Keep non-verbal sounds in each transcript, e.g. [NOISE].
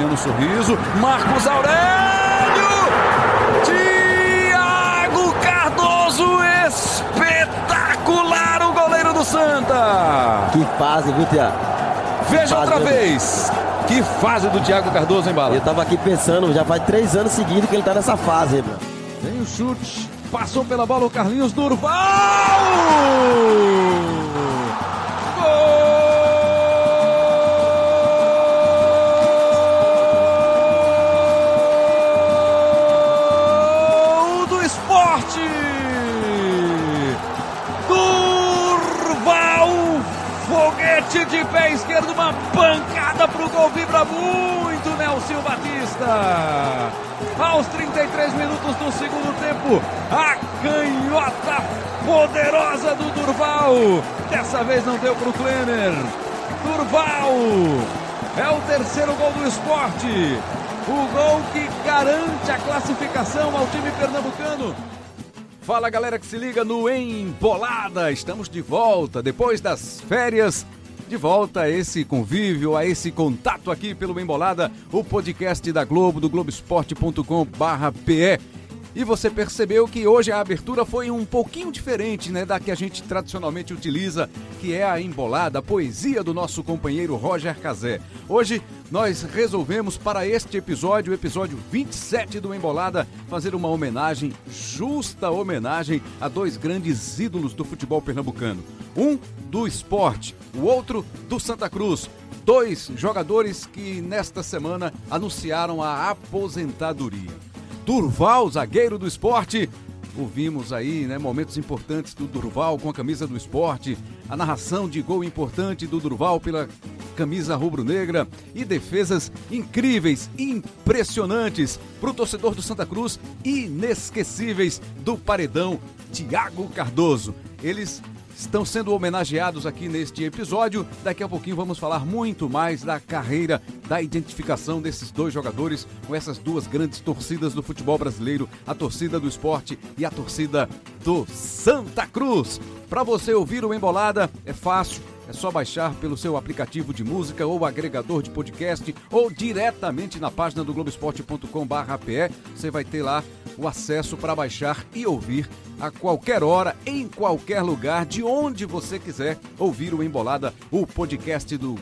Luciano Sorriso. Marcos Aurélio! Tiago Cardoso! Espetacular o goleiro do Santa! Que fase, viu, Tiago? Veja outra vez! Que fase do Thiago Cardoso, hein, Bala? Eu tava aqui pensando, já faz três anos seguidos que ele tá nessa fase, hein. Vem o chute, passou pela bola o Carlinhos Durval! Foguete de pé esquerdo, uma pancada pro gol, vibra muito Nelson Batista. Aos 33 minutos do segundo tempo, a canhota poderosa do Durval. Dessa vez não deu pro Klenner. Durval é o terceiro gol do esporte. O gol que garante a classificação ao time pernambucano. Fala galera que se liga no Embolada. Estamos de volta depois das férias. De volta a esse convívio, a esse contato aqui pelo Embolada, o podcast da Globo, do globesport.com/pe. E você percebeu que hoje a abertura foi um pouquinho diferente, né, da que a gente tradicionalmente utiliza, que é a embolada, a poesia do nosso companheiro Roger Cazé. Hoje nós resolvemos para este episódio, o episódio 27 do Embolada, fazer uma homenagem, justa homenagem a dois grandes ídolos do futebol pernambucano. Um do esporte, o outro do Santa Cruz. Dois jogadores que nesta semana anunciaram a aposentadoria. Durval, zagueiro do esporte. Ouvimos aí, né, momentos importantes do Durval com a camisa do esporte, a narração de gol importante do Durval pela camisa rubro-negra e defesas incríveis, impressionantes para o torcedor do Santa Cruz, inesquecíveis do paredão Tiago Cardoso. Eles estão sendo homenageados aqui neste episódio. Daqui a pouquinho vamos falar muito mais da carreira, da identificação desses dois jogadores com essas duas grandes torcidas do futebol brasileiro, a torcida do esporte e a torcida do Santa Cruz. Para você ouvir o Embolada é fácil, é só baixar pelo seu aplicativo de música ou agregador de podcast ou diretamente na página do globesport.com/pe. Você vai ter lá o acesso para baixar e ouvir a qualquer hora, em qualquer lugar, de onde você quiser ouvir o Embolada, o podcast do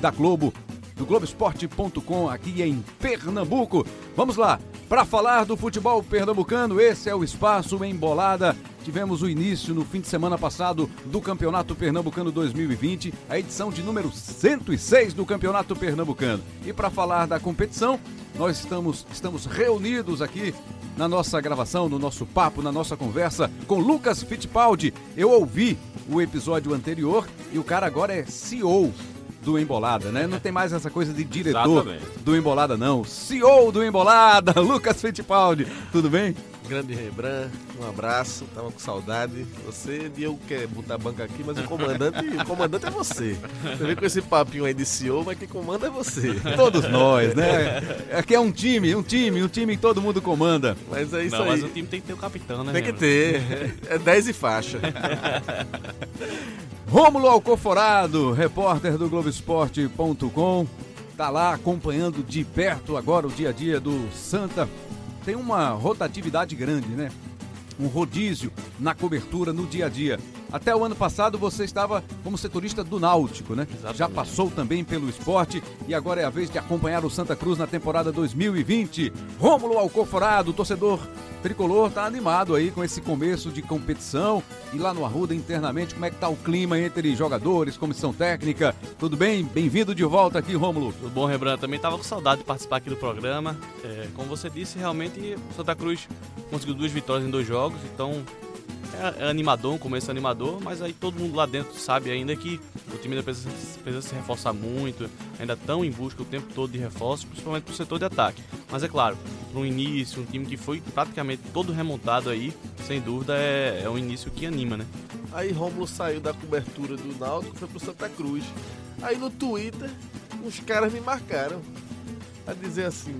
da Globo, do Globesport.com aqui em Pernambuco. Vamos lá, para falar do futebol pernambucano, esse é o espaço Embolada. Tivemos o início no fim de semana passado do Campeonato Pernambucano 2020, a edição de número 106 do Campeonato Pernambucano. E para falar da competição, nós estamos, estamos reunidos aqui na nossa gravação, no nosso papo, na nossa conversa com Lucas Fittipaldi. Eu ouvi o episódio anterior e o cara agora é CEO do Embolada, né? Não tem mais essa coisa de diretor Exatamente. do Embolada, não. CEO do Embolada, [LAUGHS] Lucas Fittipaldi. Tudo bem? Grande Rembrandt, um abraço, tava com saudade. Você, Diego, quer botar a banca aqui, mas o comandante, o comandante é você. Você vem com esse papinho aí de CEO, mas quem comanda é você. Todos nós, né? Aqui é um time, um time, um time que todo mundo comanda. Mas é isso Não, aí. mas o time tem que ter o capitão, né? Tem que ter. É 10 e faixa. [LAUGHS] Rômulo Alcoforado, repórter do Globoesporte.com, tá lá acompanhando de perto agora o dia a dia do Santa. Tem uma rotatividade grande, né? Um rodízio na cobertura no dia a dia. Até o ano passado você estava como setorista do Náutico, né? Exatamente. Já passou também pelo esporte e agora é a vez de acompanhar o Santa Cruz na temporada 2020. Rômulo Alcoforado, torcedor tricolor, tá animado aí com esse começo de competição. E lá no Arruda, internamente, como é que tá o clima entre jogadores, comissão técnica? Tudo bem? Bem-vindo de volta aqui, Rômulo. Tudo bom, Rembrandt? Também estava com saudade de participar aqui do programa. É, como você disse, realmente o Santa Cruz conseguiu duas vitórias em dois jogos, então é, animador, um começo animador, mas aí todo mundo lá dentro sabe ainda que o time ainda precisa, precisa se reforçar muito, ainda estão em busca o tempo todo de reforços, principalmente para o setor de ataque. Mas é claro, para um início, um time que foi praticamente todo remontado aí, sem dúvida é, é um início que anima, né? Aí Rômulo saiu da cobertura do Náutico e foi pro Santa Cruz. Aí no Twitter, uns caras me marcaram. A dizer assim,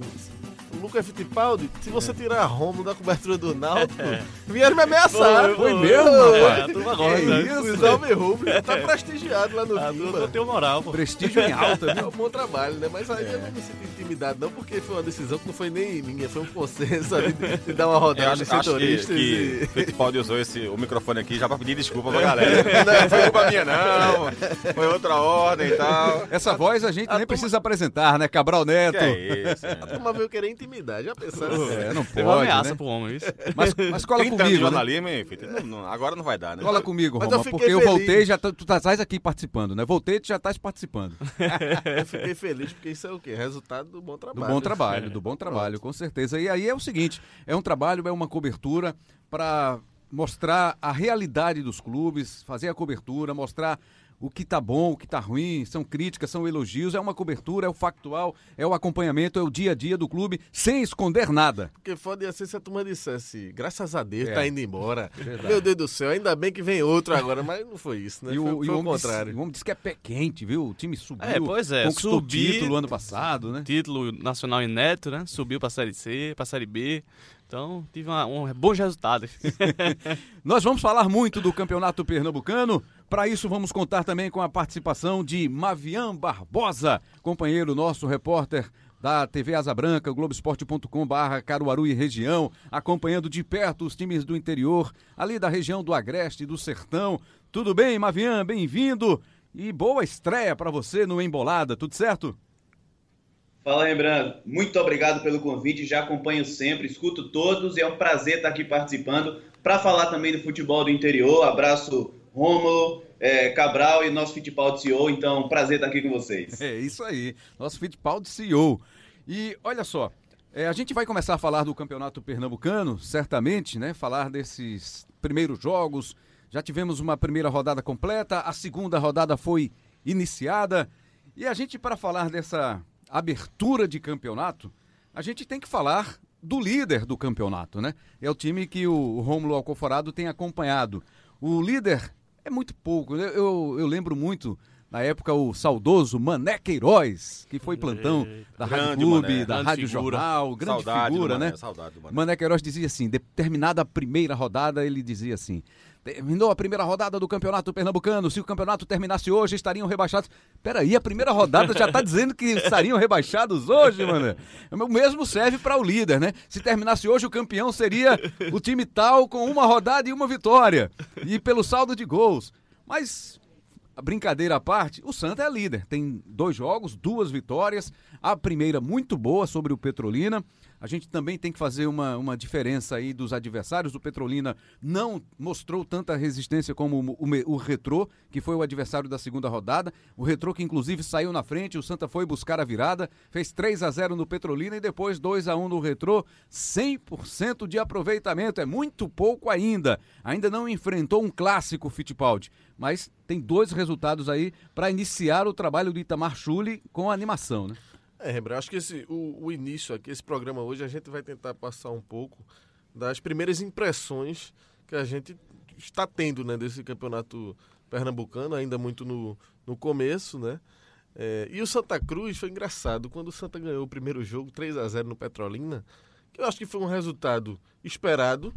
Lucas Fittipaldi, se você tirar a Romulo da cobertura do Náutico, vieram me ameaçar. Foi, foi mesmo, rapaz? É, a turma gosta. Que né? isso? Os Alves Rubro tá prestigiado lá no A turma Timba. tem o moral, pô. Prestígio em alta, É viu? um [LAUGHS] bom trabalho, né? Mas aí eu não me sinto intimidado, não, porque foi uma decisão que não foi nem minha, foi um consenso ali de, de dar uma Eu rodada acho, de acho que, setoristas. que e- o Fittipaldi usou esse, o microfone aqui já pra pedir desculpa pra galera. [LAUGHS] Não foi culpa minha, não. Foi outra ordem e tal. Essa voz a gente nem precisa apresentar, né? Cabral Neto. Que é isso, A né? turma veio querer intimidar, já pensaram? É, não Teve uma pode, ameaça né? pro homem, isso. Mas, mas cola 30 anos de comigo, né? hein, Fita? Não, não, agora não vai dar, né? Cola comigo, Mas eu Roma, fiquei porque eu feliz. voltei já tá- tu tá estás aqui participando, né? Voltei, tu já estás participando. [LAUGHS] Eu fiquei feliz porque isso é o quê? Resultado do bom Do trabalho. bom trabalho, do bom trabalho, com certeza. E aí é o seguinte, é um trabalho, é uma cobertura para mostrar a realidade dos clubes, fazer a cobertura, mostrar o que tá bom, o que tá ruim, são críticas, são elogios, é uma cobertura, é o factual, é o acompanhamento, é o dia a dia do clube, sem esconder nada. Porque foda ia ser se a turma dissesse, graças a Deus, É. tá indo embora. [LAUGHS] Verdade. Meu Deus do céu, ainda bem que vem outro agora, mas não foi isso, né? E foi o, e foi o o homem disse, contrário. o homem disse que é pé quente, viu? O time subiu, É, pois é, conquistou subir- o título ano passado, né? Título nacional inédito, né? Subiu pra Série C, pra Série B. Então, tive uma, um bons resultados. [LAUGHS] Nós vamos falar muito do Campeonato Pernambucano. Para isso, vamos contar também com a participação de Mavian Barbosa, companheiro nosso, repórter da TV Asa Branca, globesport.com barra Caruaru e região, acompanhando de perto os times do interior, ali da região do Agreste e do Sertão. Tudo bem, Mavian? Bem-vindo e boa estreia para você no Embolada, tudo certo? Fala, Rembrandt. Muito obrigado pelo convite. Já acompanho sempre, escuto todos e é um prazer estar aqui participando para falar também do futebol do interior. Abraço, Rômulo, eh, Cabral e nosso Fittipaldi CEO. Então, prazer estar aqui com vocês. É isso aí, nosso Fittipaldi CEO. E olha só, é, a gente vai começar a falar do Campeonato Pernambucano, certamente, né? Falar desses primeiros jogos. Já tivemos uma primeira rodada completa, a segunda rodada foi iniciada. E a gente, para falar dessa abertura de campeonato, a gente tem que falar do líder do campeonato, né? É o time que o Rômulo Alcoforado tem acompanhado. O líder é muito pouco. Eu, eu, eu lembro muito, na época, o saudoso Mané Queiroz, que foi plantão da Rádio Grande Clube, Mané, da Rádio figura. Jornal, grande Saudade figura, Mané, né? Mané. Mané Queiroz dizia assim, determinada a primeira rodada, ele dizia assim, terminou a primeira rodada do Campeonato Pernambucano, se o campeonato terminasse hoje, estariam rebaixados. Peraí, a primeira rodada já tá dizendo que estariam rebaixados hoje, mano. O mesmo serve para o líder, né? Se terminasse hoje, o campeão seria o time tal com uma rodada e uma vitória. E pelo saldo de gols. Mas a brincadeira à parte, o Santa é líder. Tem dois jogos, duas vitórias. A primeira muito boa sobre o Petrolina. A gente também tem que fazer uma, uma diferença aí dos adversários. O Petrolina não mostrou tanta resistência como o, o, o Retrô, que foi o adversário da segunda rodada. O Retrô que inclusive saiu na frente, o Santa foi buscar a virada, fez 3 a 0 no Petrolina e depois 2 a 1 no Retrô. 100% de aproveitamento, é muito pouco ainda. Ainda não enfrentou um clássico Fittipaldi, mas tem dois resultados aí para iniciar o trabalho do Itamar Chuli com animação, né? É, Rembrandt, acho que esse, o, o início aqui, esse programa hoje, a gente vai tentar passar um pouco das primeiras impressões que a gente está tendo né, desse campeonato pernambucano, ainda muito no, no começo, né? É, e o Santa Cruz foi engraçado, quando o Santa ganhou o primeiro jogo, 3 a 0 no Petrolina, que eu acho que foi um resultado esperado,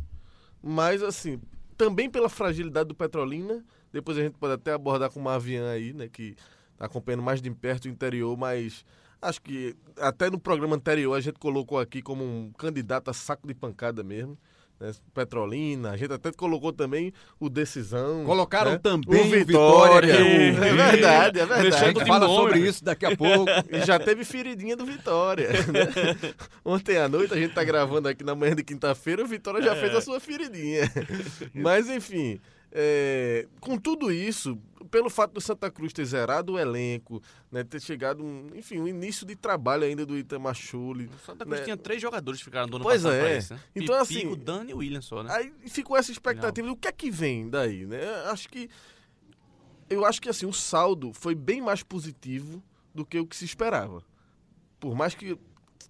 mas assim, também pela fragilidade do Petrolina, depois a gente pode até abordar com o Mavian aí, né, que está acompanhando mais de perto o interior, mas acho que até no programa anterior a gente colocou aqui como um candidato a saco de pancada mesmo. Né? Petrolina, a gente até colocou também o Decisão. Colocaram né? também o Vitória. Vitória, É verdade, é A verdade. gente fala sobre isso daqui a [LAUGHS] pouco. E já teve feridinha do Vitória. né? [LAUGHS] Ontem à noite, a gente tá gravando aqui na manhã de quinta-feira, o Vitória já fez a sua feridinha. [LAUGHS] Mas, enfim, é, com tudo isso, pelo fato do Santa Cruz ter zerado o elenco, né, ter chegado, um, enfim, um início de trabalho ainda do Itamar Chuli. O Santa Cruz né? tinha três jogadores que ficaram do ano Pois passado é. isso, né? Então, Pipico, assim, Dani e William só, né? Aí ficou essa expectativa do que é que vem daí, né? Acho que eu acho que assim o saldo foi bem mais positivo do que o que se esperava. Por mais que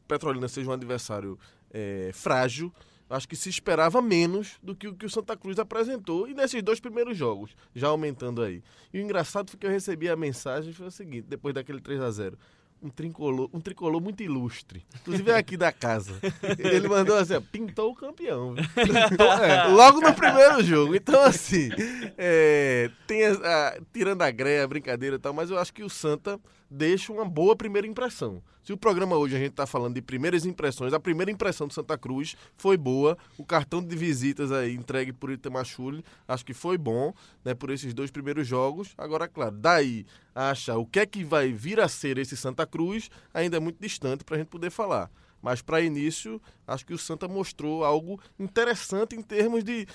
Petrolina seja um adversário é, frágil, acho que se esperava menos do que o que o Santa Cruz apresentou e nesses dois primeiros jogos, já aumentando aí. E o engraçado foi que eu recebi a mensagem foi o seguinte, depois daquele 3 a 0 um tricolor, um tricolor muito ilustre. Inclusive é aqui da casa. [LAUGHS] Ele mandou assim, ó, pintou o campeão. [LAUGHS] É, logo no primeiro jogo. Então, assim, é, tem a, a, tirando a greia, a brincadeira e tal, mas eu acho que o Santa deixa uma boa primeira impressão. Se o programa hoje a gente está falando de primeiras impressões, a primeira impressão do Santa Cruz foi boa. O cartão de visitas aí entregue por Itamachule, acho que foi bom, né, por esses dois primeiros jogos. Agora, claro, daí acha o que é que vai vir a ser esse Santa Cruz, ainda é muito distante para a gente poder falar. Mas para início, acho que o Santa mostrou algo interessante em termos de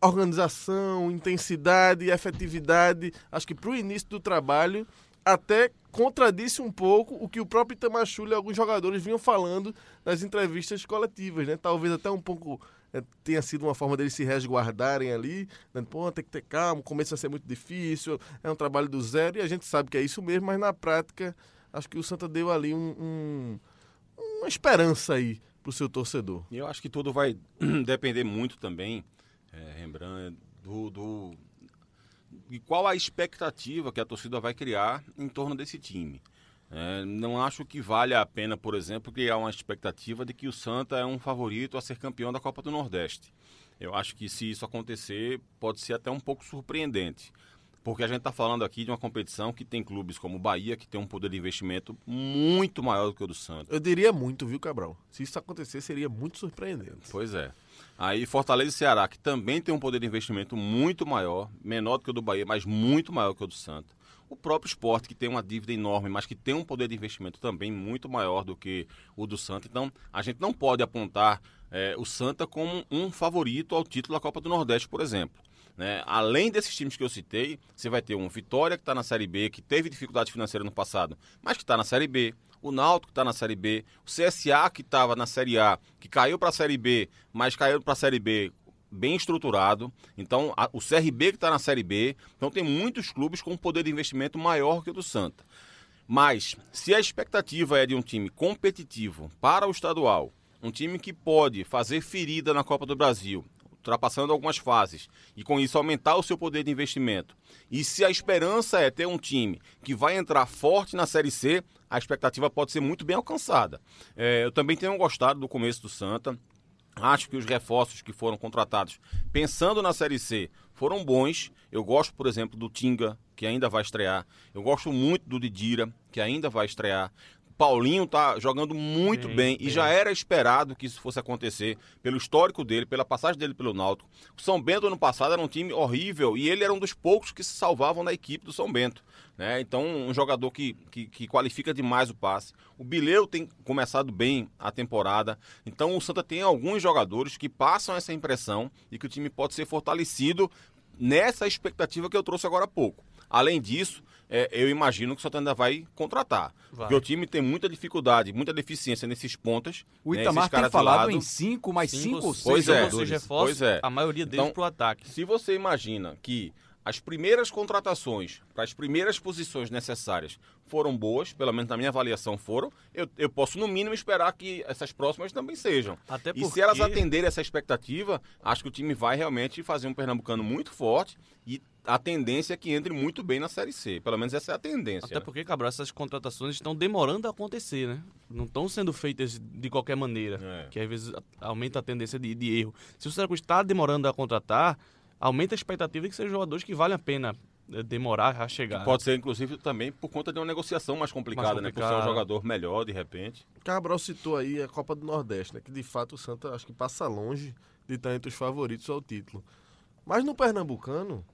organização, intensidade, efetividade. Acho que para o início do trabalho até contradisse um pouco o que o próprio Itamachule e alguns jogadores vinham falando nas entrevistas coletivas, né? Talvez até um pouco é, tenha sido uma forma deles se resguardarem ali, né? Pô, tem que ter calma, o começo vai ser muito difícil, é um trabalho do zero, e a gente sabe que é isso mesmo, mas na prática, acho que o Santa deu ali um, um, uma esperança aí para o seu torcedor. Eu acho que tudo vai [CLEARS THROAT] depender muito também, é, Rembrandt, do, do e qual a expectativa que a torcida vai criar em torno desse time. É, não acho que vale a pena, por exemplo, criar uma expectativa de que o Santa é um favorito a ser campeão da Copa do Nordeste. Eu acho que se isso acontecer, pode ser até um pouco surpreendente. Porque a gente está falando aqui de uma competição que tem clubes como o Bahia, que tem um poder de investimento muito maior do que o do Santa. Eu diria muito, viu, Cabral? Se isso acontecer, seria muito surpreendente. Pois é. Aí Fortaleza e Ceará, que também tem um poder de investimento muito maior, menor do que o do Bahia, mas muito maior que o do Santa. O próprio esporte, que tem uma dívida enorme, mas que tem um poder de investimento também muito maior do que o do Santa. Então, a gente não pode apontar é, o Santa como um favorito ao título da Copa do Nordeste, por exemplo. Né? Além desses times que eu citei, você vai ter um Vitória que está na Série B, que teve dificuldade financeira no passado, mas que está na Série B o Náutico está na Série B, o CSA que estava na Série A, que caiu para a Série B, mas caiu para a Série B bem estruturado. Então, a, o CRB que está na Série B. Então, tem muitos clubes com um poder de investimento maior que o do Santa. Mas, se a expectativa é de um time competitivo para o estadual, um time que pode fazer ferida na Copa do Brasil, ultrapassando algumas fases, e com isso aumentar o seu poder de investimento. E se a esperança é ter um time que vai entrar forte na Série C, a expectativa pode ser muito bem alcançada. É, eu também tenho gostado do começo do Santa. Acho que os reforços que foram contratados, pensando na Série C, foram bons. Eu gosto, por exemplo, do Tinga, que ainda vai estrear. Eu gosto muito do Didira, que ainda vai estrear. Paulinho tá jogando muito bem, bem, e já era esperado que isso fosse acontecer pelo histórico dele, pela passagem dele pelo Náutico. O São Bento ano passado era um time horrível e ele era um dos poucos que se salvavam na equipe do São Bento. Né? Então, um jogador que, que, que qualifica demais o passe. O Bileu tem começado bem a temporada. Então, o Santa tem alguns jogadores que passam essa impressão e que o time pode ser fortalecido nessa expectativa que eu trouxe agora há pouco. Além disso, é, eu imagino que o Santa ainda vai contratar. Vai. Porque o time tem muita dificuldade, muita deficiência nesses pontas. O né, Itamar né, tem falado em cinco, mais cinco, cinco ou seis é, jogadores. Pois é. A maioria deles então, para o ataque. Se você imagina que as primeiras contratações para as primeiras posições necessárias foram boas, pelo menos na minha avaliação foram, eu, eu posso no mínimo esperar que essas próximas também sejam. Até porque... E se elas atenderem essa expectativa, acho que o time vai realmente fazer um Pernambucano muito forte e a tendência é que entre muito bem na Série C. Pelo menos essa é a tendência. Até porque, Cabral, essas contratações estão demorando a acontecer, né? Não estão sendo feitas de qualquer maneira. É. Que às vezes aumenta a tendência de, de erro. Se o Santa está demorando a contratar, aumenta a expectativa de que sejam jogadores que valem a pena eh, demorar a chegar. Que pode ser, inclusive, também por conta de uma negociação mais complicada, mais complicada. né? Por ser um jogador melhor, de repente. Cabral citou aí a Copa do Nordeste, né? Que de fato o Santa acho que passa longe de estar entre os favoritos ao título. Mas no Pernambucano,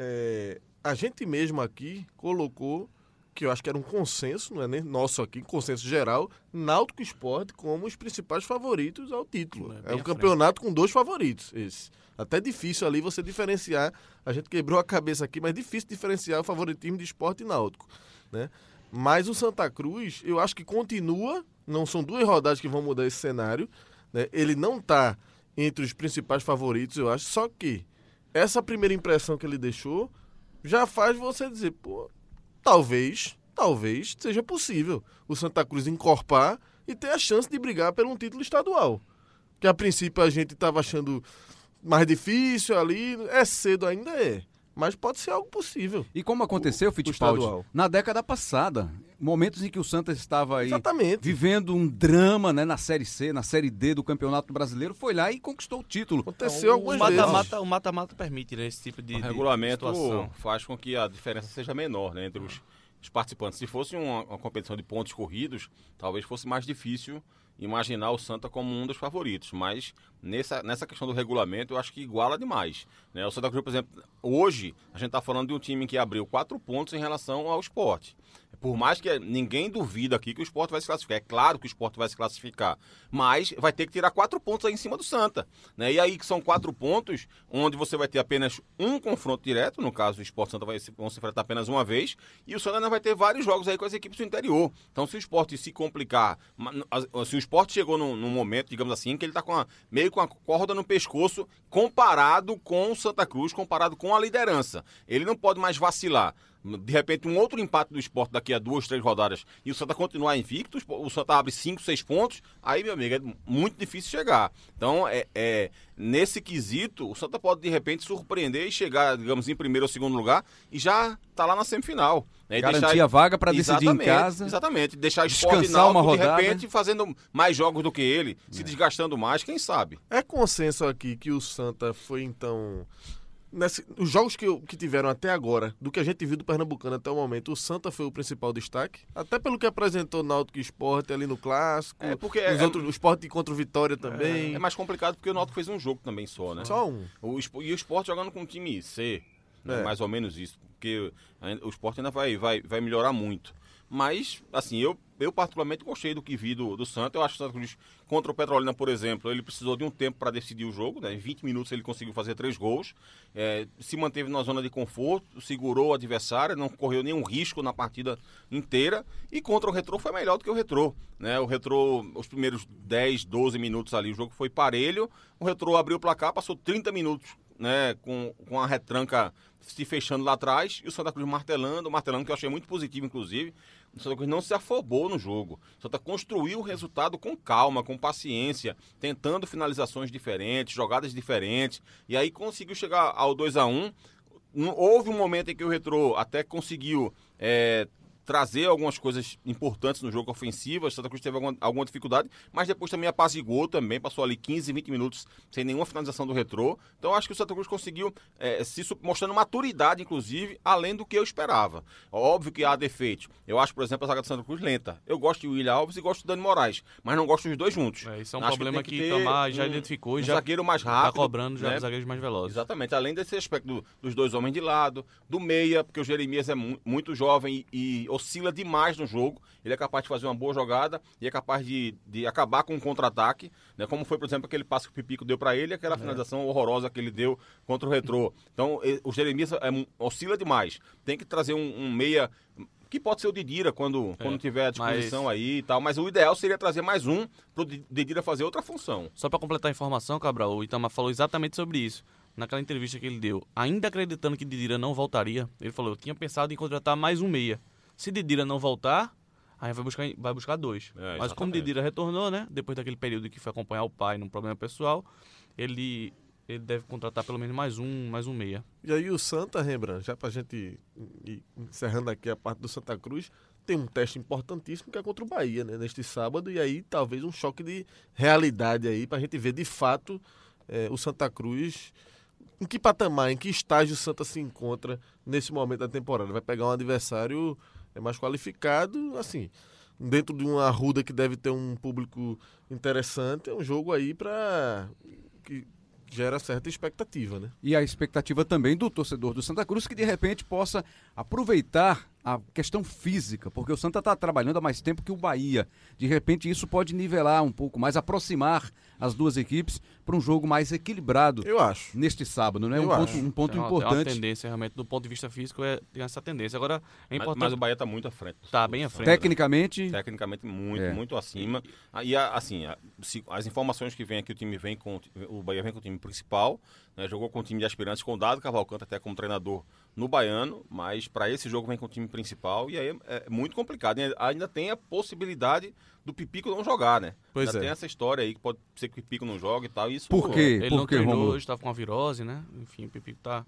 é, a gente mesmo aqui colocou, que eu acho que era um consenso, não é nem nosso aqui, consenso geral, Náutico Esporte como os principais favoritos ao título. É, é um campeonato com dois favoritos, esse. Até difícil ali você diferenciar, a gente quebrou a cabeça aqui, mas difícil diferenciar o favoritismo de esporte e náutico, né? Mas o Santa Cruz, eu acho que continua, não são duas rodadas que vão mudar esse cenário, né? Ele não está entre os principais favoritos, eu acho, só que essa primeira impressão que ele deixou já faz você dizer, pô, talvez, talvez seja possível o Santa Cruz encorpar e ter a chance de brigar por um título estadual. Que a princípio a gente estava achando mais difícil ali, é cedo ainda é. Mas pode ser algo possível. E como aconteceu, Fittipaldi, na década passada, momentos em que o Santa estava aí Exatamente. vivendo um drama né, na Série C, na Série D do Campeonato Brasileiro, foi lá e conquistou o título. Aconteceu o algumas vezes. mata-mata, o mata-mata permite né, esse tipo de, O de regulamento situação. faz com que a diferença seja menor né, entre os, os participantes. Se fosse uma, uma competição de pontos corridos, talvez fosse mais difícil imaginar o Santa como um dos favoritos. Mas nessa, nessa questão do regulamento, eu acho que iguala demais. Né? O Santa Cruz, por exemplo, hoje a gente está falando de um time que abriu quatro pontos em relação ao esporte. Por mais que ninguém duvida aqui que o esporte vai se classificar. É claro que o esporte vai se classificar. Mas vai ter que tirar quatro pontos aí em cima do Santa. Né? E aí que são quatro pontos onde você vai ter apenas um confronto direto. No caso, o esporte Santa vai se, vão se enfrentar apenas uma vez. E o Santa vai ter vários jogos aí com as equipes do interior. Então, se o esporte se complicar, se o esporte chegou num, num momento, digamos assim, que ele está meio com a corda no pescoço comparado com o Santa Cruz, comparado com a liderança. Ele não pode mais vacilar. De repente, um outro empate do esporte daqui a duas, três rodadas e o Santa continuar invicto, o Santa abre cinco, seis pontos, aí, meu amigo, é muito difícil chegar. Então, é, é, nesse quesito, o Santa pode, de repente, surpreender e chegar, digamos, em primeiro ou segundo lugar e já tá lá na semifinal. Né? Garantir a vaga para decidir em Exatamente, casa. Exatamente. Deixar o esporte Descansar uma Náutico, de rodada. repente, fazendo mais jogos do que ele, É. se desgastando mais, quem sabe? É consenso aqui que o Santa foi, então. Nesse- os jogos que, que tiveram até agora, do que a gente viu do Pernambucano até o momento, o Santa foi o principal destaque. Até pelo que apresentou Náutico e Esporte ali no Clássico. É, porque os é- outros, o Esporte contra o Vitória também. É mais complicado porque o Náutico fez um jogo também só, né? Só um. O, e o esporte jogando com um time C, né? É. mais ou menos isso, porque o esporte ainda vai, vai, vai melhorar muito. Mas, assim, eu, eu particularmente gostei do que vi do, do Santa. Eu acho que o Santa Cruz contra o Petrolina, por exemplo, ele precisou de um tempo para decidir o jogo. Né? Em 20 minutos ele conseguiu fazer três gols. É, se manteve na zona de conforto, segurou o adversário, não correu nenhum risco na partida inteira. E contra o Retrô foi melhor do que o Retrô. Né? O Retrô, os primeiros 10, 12 minutos ali, o jogo foi parelho. O Retrô abriu o placar, passou 30 minutos né, com, com a retranca se fechando lá atrás e o Santa Cruz martelando, martelando, que eu achei muito positivo, inclusive. O Santa Cruz não se afobou no jogo. O Santa construiu o resultado com calma, com paciência, tentando finalizações diferentes, jogadas diferentes, e aí conseguiu chegar ao 2 a 1 Um- Houve um momento em que o Retrô até conseguiu é, trazer algumas coisas importantes no jogo ofensivo. O Santa Cruz teve alguma, alguma dificuldade, mas depois também apaziguou também, passou ali 15, 20 minutos sem nenhuma finalização do retrô. Então acho que o Santa Cruz conseguiu é, se mostrando maturidade, inclusive, além do que eu esperava. Óbvio que há defeitos. Eu acho, por exemplo, a zaga do Santa Cruz lenta. Eu gosto de William Alves e gosto do Dani Moraes, mas não gosto dos dois juntos. É, isso é um Acho problema que, ter Tomás já um- identificou um já zagueiro mais tá rápido. cobrando já né? dos zagueiros mais velozes. Exatamente, além desse aspecto do- dos dois homens de lado, do meia, porque o Jeremias é mu- muito jovem e, e oscila demais no jogo. Ele é capaz de fazer uma boa jogada e é capaz de, de acabar com um contra-ataque, né? como foi, por exemplo, aquele passe que o Pipico deu para ele e aquela finalização horrorosa que ele deu contra o Retrô. Então, o Jeremias é oscila demais. Tem que trazer um, um meia que pode ser o Didira quando, quando tiver à disposição mas- aí e tal, mas o ideal seria trazer mais um pro Di- Didira fazer outra função. Só para completar a informação, Cabral, o Itamar falou exatamente sobre isso. Naquela entrevista que ele deu, ainda acreditando que Didira não voltaria, ele falou: eu tinha pensado em contratar mais um meia. Se Didira não voltar, aí vai buscar, vai buscar dois. É, Mas como. Didira retornou, né? Depois daquele período que foi acompanhar o pai num problema pessoal, ele, ele deve contratar pelo menos mais um, mais um meia. E aí o Santa, Rembrandt, já pra gente ir encerrando aqui a parte do Santa Cruz, tem um teste importantíssimo que é contra o Bahia, né? Neste sábado, e aí talvez um choque de realidade aí pra gente ver de fato eh, o Santa Cruz. Em que patamar, em que estágio o Santa se encontra nesse momento da temporada? Vai pegar um adversário eh, mais qualificado, assim, dentro de uma ruda que deve ter um público interessante, é um jogo aí pra. que gera certa expectativa, né? E a expectativa também do torcedor do Santa Cruz que de repente possa aproveitar a questão física, porque o Santa está trabalhando há mais tempo que o Bahia. De repente isso pode nivelar um pouco mais, aproximar as duas equipes para um jogo mais equilibrado Eu acho. neste sábado, né? Eu Um ponto, um ponto Tem uma- tem uma importante. tendência, realmente, do ponto de vista físico, é, tem essa tendência. Agora, é Mas, importante. mas o Bahia está muito à frente. Tá bem à frente. Tecnicamente, Tecnicamente muito, É. muito acima. E assim, a- se- as informações que vem aqui, o time vem com o Bahia vem com o time principal, né, jogou com o time de aspirantes com o Dado Cavalcante até como treinador no Baiano, mas para esse jogo vem com o time principal e aí é, é muito complicado. E ainda tem a possibilidade do Pipico não jogar, né? Pois ainda é. tem essa história aí que pode ser que o Pipico não jogue e tal. e Isso Por quê? Ele não Por quê, treinou hoje, estava com uma virose, né? Enfim, o Pipico tá.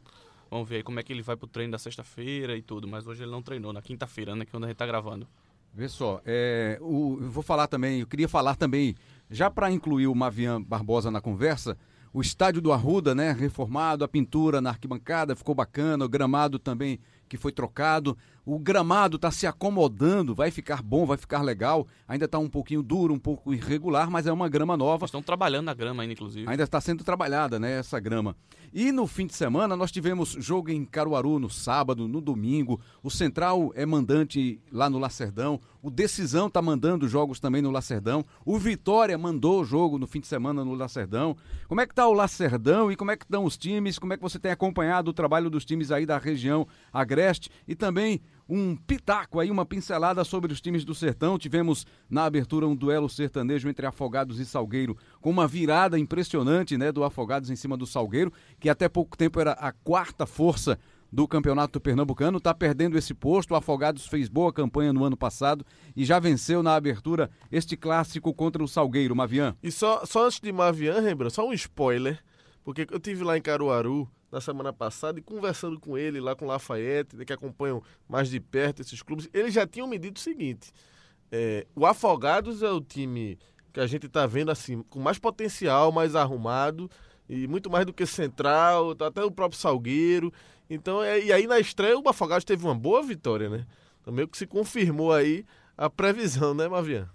Vamos ver aí como é que ele vai pro treino da sexta-feira e tudo. Mas hoje ele não treinou, na quinta-feira, né? Que é onde a gente tá gravando. Vê só, é, o, eu vou falar também, eu queria falar também, já para incluir o Mavian Barbosa na conversa, o estádio do Arruda, né, reformado, a pintura na arquibancada ficou bacana, o gramado também que foi trocado. O gramado está se acomodando, vai ficar bom, vai ficar legal. Ainda está um pouquinho duro, um pouco irregular, mas é uma grama nova. Estão trabalhando na grama ainda, inclusive. Ainda está sendo trabalhada, né, essa grama. E no fim de semana nós tivemos jogo em Caruaru no sábado, no domingo. O Central é mandante lá no Lacerdão. O Decisão está mandando jogos também no Lacerdão. O Vitória mandou jogo no fim de semana no Lacerdão. Como é que está o Lacerdão e como é que estão os times? Como é que você tem acompanhado o trabalho dos times aí da região Agreste e também um pitaco aí, uma pincelada sobre os times do Sertão. Tivemos na abertura um duelo sertanejo entre Afogados e Salgueiro, com uma virada impressionante, né, do Afogados em cima do Salgueiro, que até pouco tempo era a quarta força do Campeonato Pernambucano, está perdendo esse posto. O Afogados fez boa campanha no ano passado e já venceu na abertura este clássico contra o Salgueiro, Mavian. E só, só antes de Mavian, lembra, só um spoiler, porque eu tive lá em Caruaru na semana passada e conversando com ele lá com o Lafayette, né, que acompanham mais de perto esses clubes, eles já tinham me dito o seguinte: é, o Afogados é o time que a gente está vendo assim com mais potencial, mais arrumado e muito mais do que Central, até o próprio Salgueiro. Então, é, e aí na estreia o Afogados teve uma boa vitória, né? Então meio que se confirmou aí a previsão, né, Mavian?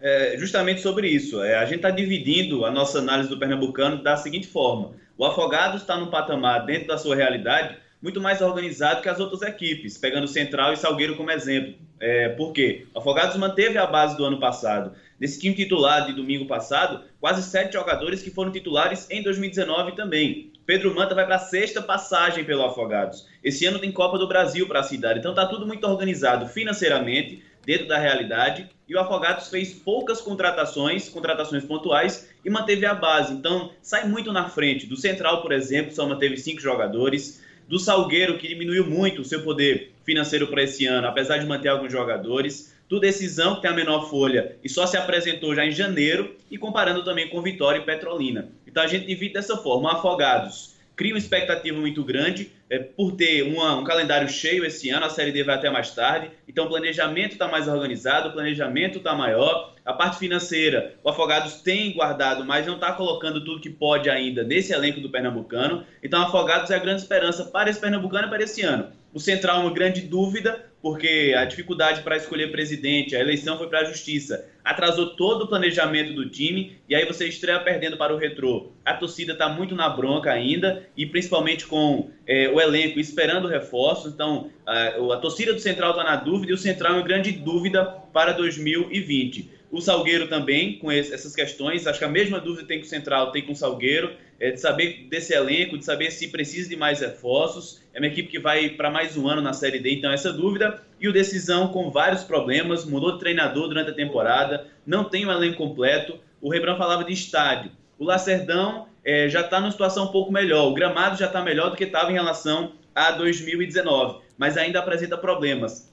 É, justamente sobre isso. É, a gente está dividindo a nossa análise do Pernambucano da seguinte forma: o Afogados está num patamar, dentro da sua realidade, muito mais organizado que as outras equipes, pegando Central e Salgueiro como exemplo. É, por quê? O Afogados manteve a base do ano passado. Nesse time titular de domingo passado, quase sete jogadores que foram titulares em 2019 também. Pedro Manta vai para a sexta passagem pelo Afogados. Esse ano tem Copa do Brasil para a cidade, então está tudo muito organizado financeiramente, dentro da realidade, e o Afogados fez poucas contratações, contratações pontuais, e manteve a base. Então, sai muito na frente. Do Central, por exemplo, só manteve cinco jogadores. Do Salgueiro, que diminuiu muito o seu poder financeiro para esse ano, apesar de manter alguns jogadores. Do Decisão, que tem a menor folha e só se apresentou já em janeiro, e comparando também com Vitória e Petrolina. Então a gente divide dessa forma. Afogados cria uma expectativa muito grande é, por ter uma, um calendário cheio esse ano, a Série D vai até mais tarde, então o planejamento está mais organizado, o planejamento está maior, a parte financeira, o Afogados tem guardado, mas não está colocando tudo que pode ainda nesse elenco do Pernambucano, então Afogados é a grande esperança para esse Pernambucano e para esse ano. O Central é uma grande dúvida, porque a dificuldade para escolher presidente, a eleição foi para a justiça, atrasou todo o planejamento do time e aí você estreia perdendo para o retrô. A torcida está muito na bronca ainda e principalmente com é, o elenco esperando reforços. Então a, a torcida do Central está na dúvida e o Central é uma grande dúvida para 2020. O Salgueiro também, com esse, essas questões, acho que a mesma dúvida tem com o Central, tem com o Salgueiro, é de saber desse elenco, de saber se precisa de mais reforços. É uma equipe que vai para mais um ano na Série D, então essa dúvida. E o Decisão com vários problemas, mudou de treinador durante a temporada, não tem um elenco completo. O Rebrão falava de estádio. O Lacerdão é, já está numa situação um pouco melhor, o gramado já está melhor do que estava em relação a 2019, mas ainda apresenta problemas.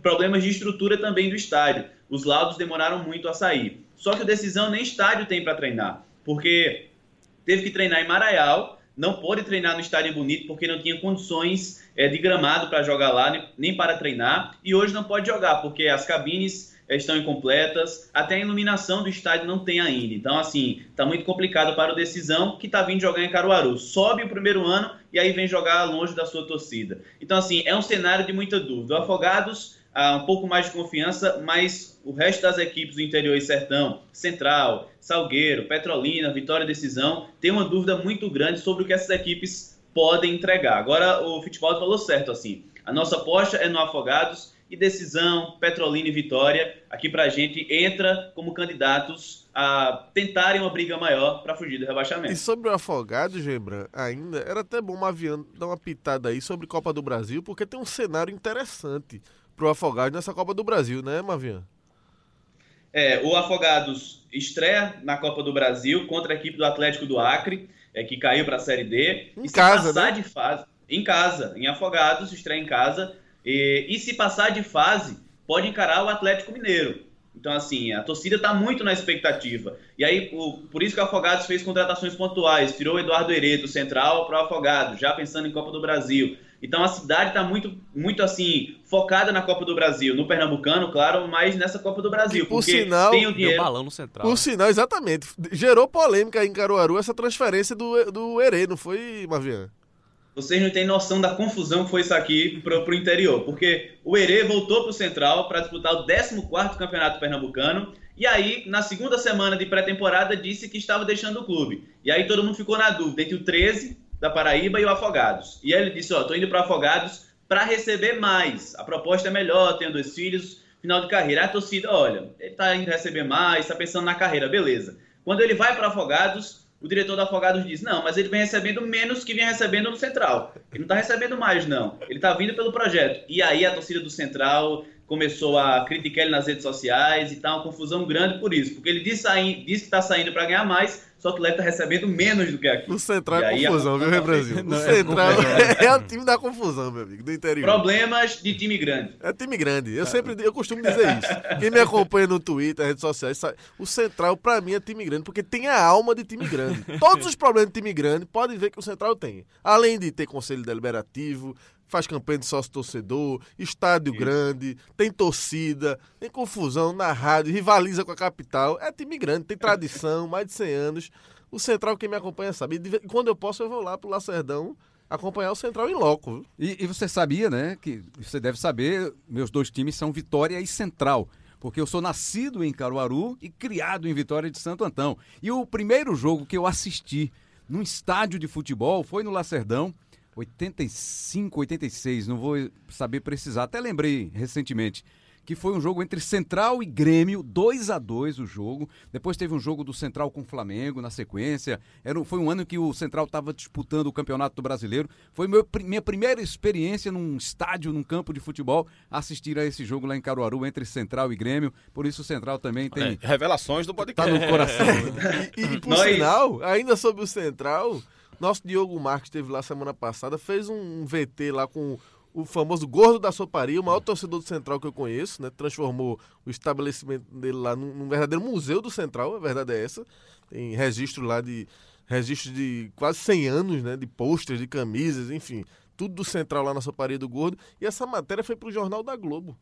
Problemas de estrutura também do estádio os laudos demoraram muito a sair. Só que o Decisão nem estádio tem para treinar, porque teve que treinar em Maraial, não pôde treinar no estádio bonito porque não tinha condições é, de gramado para jogar lá, nem para treinar, e hoje não pode jogar porque as cabines é, estão incompletas, até a iluminação do estádio não tem ainda. Então, assim, está muito complicado para o Decisão, que está vindo jogar em Caruaru. Sobe o primeiro ano e aí vem jogar longe da sua torcida. Então, assim, é um cenário de muita dúvida. O Afogados um pouco mais de confiança, mas o resto das equipes do interior e sertão, Central, Salgueiro, Petrolina, Vitória Decisão, tem uma dúvida muito grande sobre o que essas equipes podem entregar. Agora o futebol falou certo assim. A nossa aposta é no Afogados e Decisão, Petrolina e Vitória, aqui para a gente entra como candidatos a tentarem uma briga maior para fugir do rebaixamento. E sobre o Afogados, Gebran, ainda era até bom uma avião dar uma pitada aí sobre Copa do Brasil, porque tem um cenário interessante pro Afogados nessa Copa do Brasil, né, Mavinha? É, o Afogados estreia na Copa do Brasil contra a equipe do Atlético do Acre, é, que caiu para a Série D. Em e casa, passar né? de fase, em casa, em Afogados, estreia em casa. E, e se passar de fase, pode encarar o Atlético Mineiro. Então, assim, a torcida está muito na expectativa. E aí, o, por isso que o Afogados fez contratações pontuais. Tirou o Eduardo Herê do Central para o Afogados, já pensando em Copa do Brasil. Então a cidade está muito, muito assim, focada na Copa do Brasil, no Pernambucano, claro, mas nessa Copa do Brasil. Que, por porque sinal, tem o dinheiro. balão no central. Por né? sinal, exatamente. Gerou polêmica em Caruaru essa transferência do, do Herê, não foi, Mavian? Vocês não têm noção da confusão que foi isso aqui pro, pro interior, porque o Herê voltou pro Central para disputar o 14º Campeonato Pernambucano, e aí, na segunda semana de pré-temporada, disse que estava deixando o clube. E aí todo mundo ficou na dúvida entre o 13 da Paraíba e o Afogados. E aí ele disse, ó, tô indo para Afogados para receber mais. A proposta é melhor, tenho dois filhos, final de carreira. A torcida, olha, ele tá indo receber mais, tá pensando na carreira, beleza. Quando ele vai para Afogados, o diretor do Afogados diz: Não, mas ele vem recebendo menos que vinha recebendo no Central. Ele não está recebendo mais, não. Ele está vindo pelo projeto. E aí a torcida do Central começou a criticar ele nas redes sociais e tá uma confusão grande por isso. Porque ele disse, sair, disse que está saindo para ganhar mais, o Leque está recebendo menos do que aqui. O Central é confusão, viu, Brasil? O Central confusão. é, o time da confusão, meu amigo, do interior. Problemas de time grande. É time grande. Eu sempre eu costumo dizer isso. Quem me acompanha no Twitter, redes sociais, sabe, o Central, pra mim, é time grande, porque tem a alma de time grande. Todos os problemas de time grande, podem ver que o Central tem. Além de ter conselho deliberativo, faz campanha de sócio-torcedor, estádio grande, tem torcida, tem confusão na rádio, rivaliza com a capital. É time grande, tem tradição, [LAUGHS] mais de 100 anos. O Central, quem me acompanha, sabe. E quando eu posso, eu vou lá pro Lacerdão acompanhar o Central em loco. E, e você sabia, né, que você deve saber, meus dois times são Vitória e Central. Porque eu sou nascido em Caruaru e criado em Vitória de Santo Antão. E o primeiro jogo que eu assisti num estádio de futebol foi no Lacerdão, 85, 86, não vou saber precisar, até lembrei recentemente. Que foi um jogo entre Central e Grêmio, 2 a 2 o jogo. Depois teve um jogo do Central com o Flamengo na sequência. Era, um- foi um ano que o Central estava disputando o Campeonato Brasileiro. Foi meu, minha primeira experiência num estádio, num campo de futebol, assistir a esse jogo lá em Caruaru entre Central e Grêmio. Por isso o Central também tem. É, revelações do Tá podcast. no coração. [LAUGHS] E, e por Nós- sinal, ainda sobre o Central, nosso Diogo Marques esteve lá semana passada, fez um VT lá com o famoso Gordo da Soparia, o maior torcedor do Central que eu conheço, né? Transformou o estabelecimento dele lá num, num verdadeiro museu do Central, a verdade é essa. Tem registro lá de. Registro de quase 100 anos, né? De posters, de camisas, enfim. Tudo do Central lá na Soparia do Gordo. E essa matéria foi pro Jornal da Globo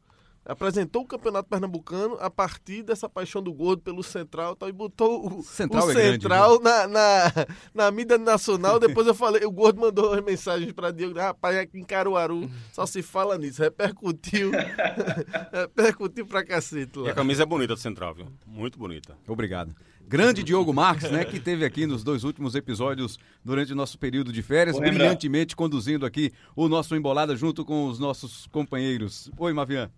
apresentou o Campeonato Pernambucano a partir dessa paixão do Gordo pelo Central e tal, e botou o Central o é grande, Central na, na, na mídia nacional. Depois eu falei, o Gordo mandou as mensagens para Diego, rapaz, aqui em Caruaru só se fala nisso. Repercutiu, [LAUGHS] repercutiu pra cacete E a lá. camisa é bonita do Central, viu? Muito bonita. Obrigado. Grande Diogo Marques, né, que teve aqui nos dois últimos episódios durante o nosso período de férias, brilhantemente conduzindo aqui o nosso Embolada junto com os nossos companheiros. Oi, Mavian.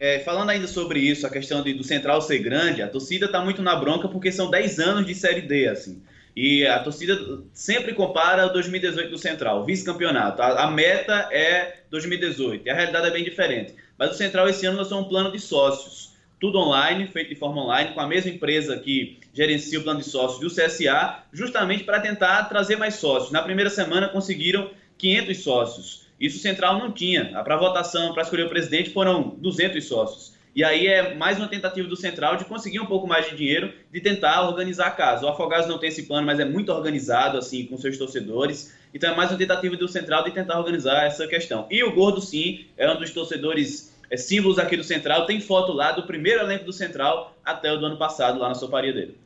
É, falando ainda sobre isso, a questão de- do Central ser grande, a torcida está muito na bronca porque são 10 anos de Série D, assim. E a torcida sempre compara o 2018 do Central, vice-campeonato. A, a meta é 2018, e a realidade é bem diferente. Mas o Central esse ano lançou um plano de sócios, tudo online, feito de forma online, com a mesma empresa que gerencia o plano de sócios do CSA, justamente para tentar trazer mais sócios. Na primeira semana conseguiram 500 sócios. Isso o Central não tinha. Para votação, para escolher o presidente, foram 200 sócios. E aí é mais uma tentativa do Central de conseguir um pouco mais de dinheiro, de tentar organizar a casa. O Afogados não tem esse plano, mas é muito organizado, assim, com seus torcedores. Então é mais uma tentativa do Central de tentar organizar essa questão. E o Gordo, sim, é um dos torcedores é, símbolos aqui do Central. Tem foto lá do primeiro elenco do Central até o do ano passado, lá na soparia dele.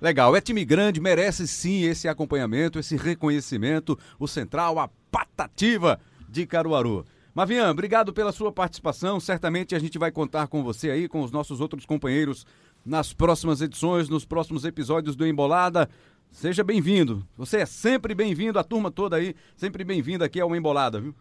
Legal, é time grande, merece sim esse acompanhamento, esse reconhecimento. O Central, a patativa de Caruaru. Mavian, obrigado pela sua participação. Certamente a gente vai contar com você aí, com os nossos outros companheiros nas próximas edições, nos próximos episódios do Embolada. Seja bem-vindo. Você é sempre bem-vindo, a turma toda aí, sempre bem-vinda aqui ao Embolada, viu?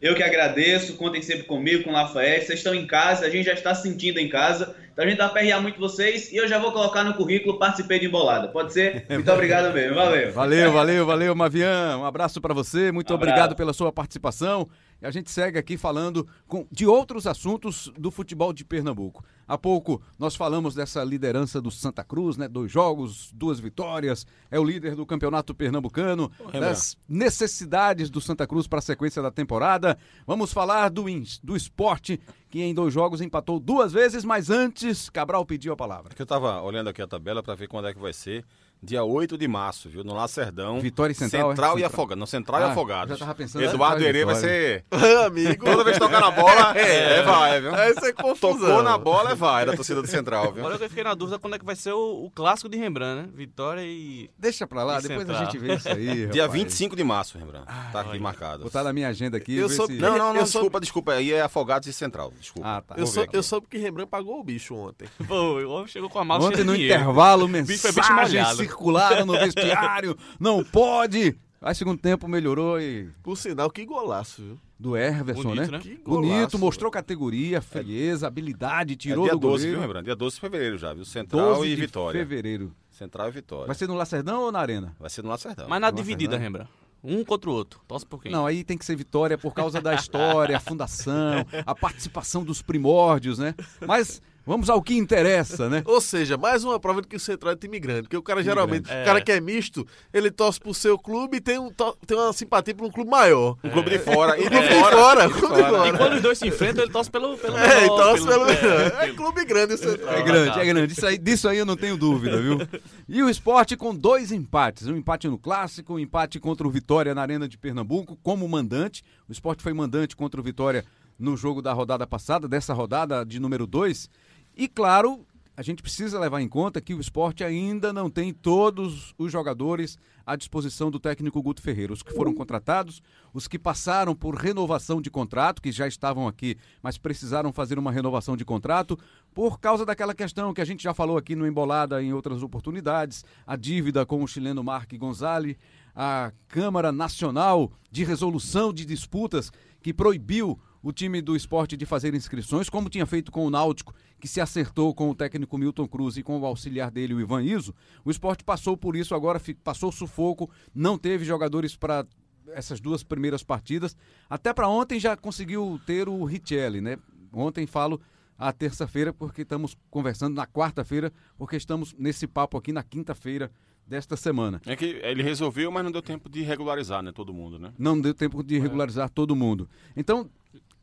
Eu que agradeço, contem sempre comigo, com o Lafayette. Vocês estão em casa, a gente já está se sentindo em casa. Então a gente vai aperrear muito vocês e eu já vou colocar no currículo participei de embolada. Pode ser? [LAUGHS] Muito obrigado mesmo, valeu. Valeu, valeu, valeu, Mavian. Um abraço para você, muito Abraço. obrigado pela sua participação. E a gente segue aqui falando com- de outros assuntos do futebol de Pernambuco. Há pouco nós falamos dessa liderança do Santa Cruz, né? Dois jogos, duas vitórias, é o líder do campeonato pernambucano, das necessidades do Santa Cruz para a sequência da temporada. Vamos falar do, do esporte, que em dois jogos empatou duas vezes, mas antes, Cabral pediu a palavra. Porque eu tava olhando aqui a tabela para ver quando é que vai ser. Dia 8 de março, viu? No Lacerdão. Vitória e Central, é? Central e Central. Afogado. Não, Central e Ah, Afogados. já tava pensando, Eduardo Central e Herê vai ser. Amigo. Toda vez que tocar na bola, [LAUGHS] é, vai, viu? Essa é confusão. Tocou na bola, é vai, da torcida do Central, viu? Agora eu fiquei na dúvida quando é que vai ser o, o clássico de Rembrandt, né? Vitória e. Deixa pra lá, E depois a Central. gente vê isso aí. [LAUGHS] Dia rapaz. 25 de março, Rembrandt. Tá aqui olha. marcado. Botar na minha agenda aqui. Eu ver sou- se- Não, não, não, Eu desculpa, desculpa. Aí é Afogados e Central. Desculpa. Ah, tá. Eu, sou, eu soube que Rembrandt pagou o bicho ontem. Pô, o homem chegou com a mala Ontem no intervalo, bicho foi bicho mensagens molhado. Circularam no vestiário. Não pode. Aí segundo tempo melhorou e Por sinal, que golaço, viu? do Everson, Bonito, né? né? Que Bonito, golaço, mostrou categoria, frieza, habilidade, É tirou dia do 12, goleiro. viu, Rembrandt? Dia 12 de fevereiro já, viu? Central 12 e de Vitória. fevereiro. Central e Vitória. Vai ser no Lacerdão ou na Arena? Vai ser no Lacerdão. Mas na Nossa, dividida, né? Rembrandt. Um contra o outro. Torce por quem? Não, aí tem que ser Vitória por causa da história, a [LAUGHS] fundação, a participação dos primórdios, né? Mas vamos ao que interessa, né? [LAUGHS] Ou seja, mais uma prova de que o Central é time grande. Porque o cara geralmente, grande. o cara É. que é misto, ele torce pro seu clube e tem, um, tem uma simpatia por um clube maior. Um clube de fora. [LAUGHS] E de Clube de fora. fora, clube de E fora. quando os dois se enfrentam, ele torce pelo. pelo É, menor, torce pelo. é, É clube grande o Central. É grande, é grande. Isso aí, disso aí eu não tenho dúvida, viu? E o esporte com dois empates. Um empate no Clássico, um empate contra o Vitória na Arena de Pernambuco, como mandante. O esporte foi mandante contra o Vitória no jogo da rodada passada, dessa rodada de número 2. E claro, a gente precisa levar em conta que o esporte ainda não tem todos os jogadores à disposição do técnico Guto Ferreira. Os que foram contratados, os que passaram por renovação de contrato, que já estavam aqui, mas precisaram fazer uma renovação de contrato, por causa daquela questão que a gente já falou aqui no Embolada em outras oportunidades, a dívida com o chileno Mark Gonzalez, a Câmara Nacional de Resolução de Disputas, que proibiu o time do esporte de fazer inscrições, como tinha feito com o Náutico, que se acertou com o técnico Milton Cruz e com o auxiliar dele, o Ivan Iso. O esporte passou por isso agora, passou sufoco, não teve jogadores para essas duas primeiras partidas. Até para ontem já conseguiu ter o Richelli, né? Ontem falo a terça-feira, porque estamos conversando na quarta-feira, porque estamos nesse papo aqui na quinta-feira desta semana. É que ele resolveu, mas não deu tempo de regularizar, né? Todo mundo, né? Não deu tempo de regularizar todo mundo. Então,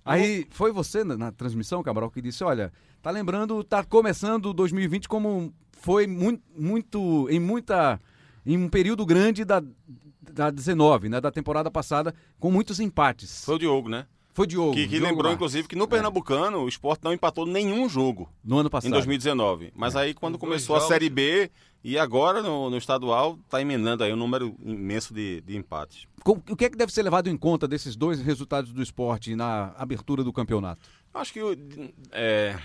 aí foi você na, na transmissão, Cabral, que disse: olha, tá lembrando, tá começando 2020 como foi muito, muito em muita. em um período grande da, da 19, né? Da temporada passada, com muitos empates. Foi o Diogo, né? Foi Diogo. Que, que Diogo lembrou, Marques. inclusive, que no Pernambucano o esporte não empatou nenhum jogo No ano em passado. 2019. Mas aí, quando Os começou a. Série B e agora no, no estadual, tá emendando aí um número imenso de, de empates. O que é que deve ser levado em conta desses dois resultados do esporte na abertura do campeonato? Acho que é,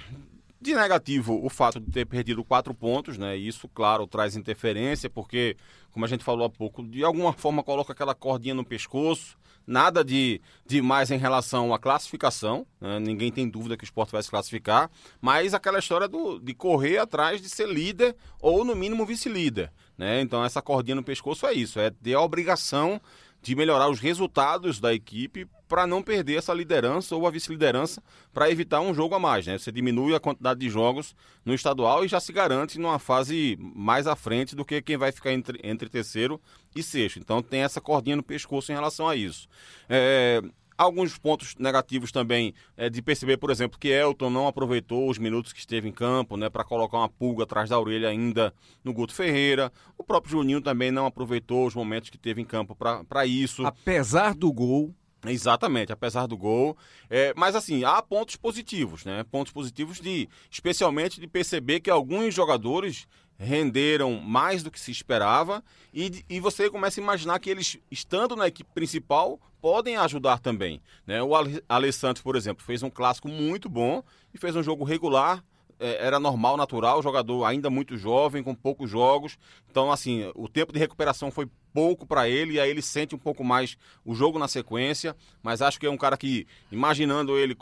de negativo o fato de ter perdido quatro pontos, né? Isso, claro, traz interferência, porque, como a gente falou há pouco, de alguma forma coloca aquela cordinha no pescoço. Nada de, de mais em relação à classificação, né? ninguém tem dúvida que o esporte vai se classificar, mas aquela história do, de correr atrás de ser líder ou, no mínimo, vice-líder. Né? Então, essa cordinha no pescoço é isso, é ter a obrigação de melhorar os resultados da equipe para não perder essa liderança ou a vice-liderança para evitar um jogo a mais. Né? Você diminui a quantidade de jogos no estadual e já se garante numa fase mais à frente do que quem vai ficar entre, entre terceiro e sexto. Então tem essa cordinha no pescoço em relação a isso. É, Alguns pontos negativos também é de perceber, por exemplo, que Elton não aproveitou os minutos que esteve em campo, né, para colocar uma pulga atrás da orelha ainda no Guto Ferreira. O próprio Juninho também não aproveitou os momentos que teve em campo para isso. Apesar do gol, Exatamente, apesar do gol. É, mas assim, há pontos positivos, né? Pontos positivos de, especialmente de perceber que alguns jogadores renderam mais do que se esperava e, e você começa a imaginar que eles, estando na equipe principal, podem ajudar também. Né? O Ale- Ale Santos, por exemplo, fez um clássico muito bom e fez um jogo regular. É, Era normal, natural, jogador ainda muito jovem, com poucos jogos. Então, assim, o tempo de recuperação foi pouco para ele, e aí ele sente um pouco mais o jogo na sequência. Mas acho que é um cara que, imaginando ele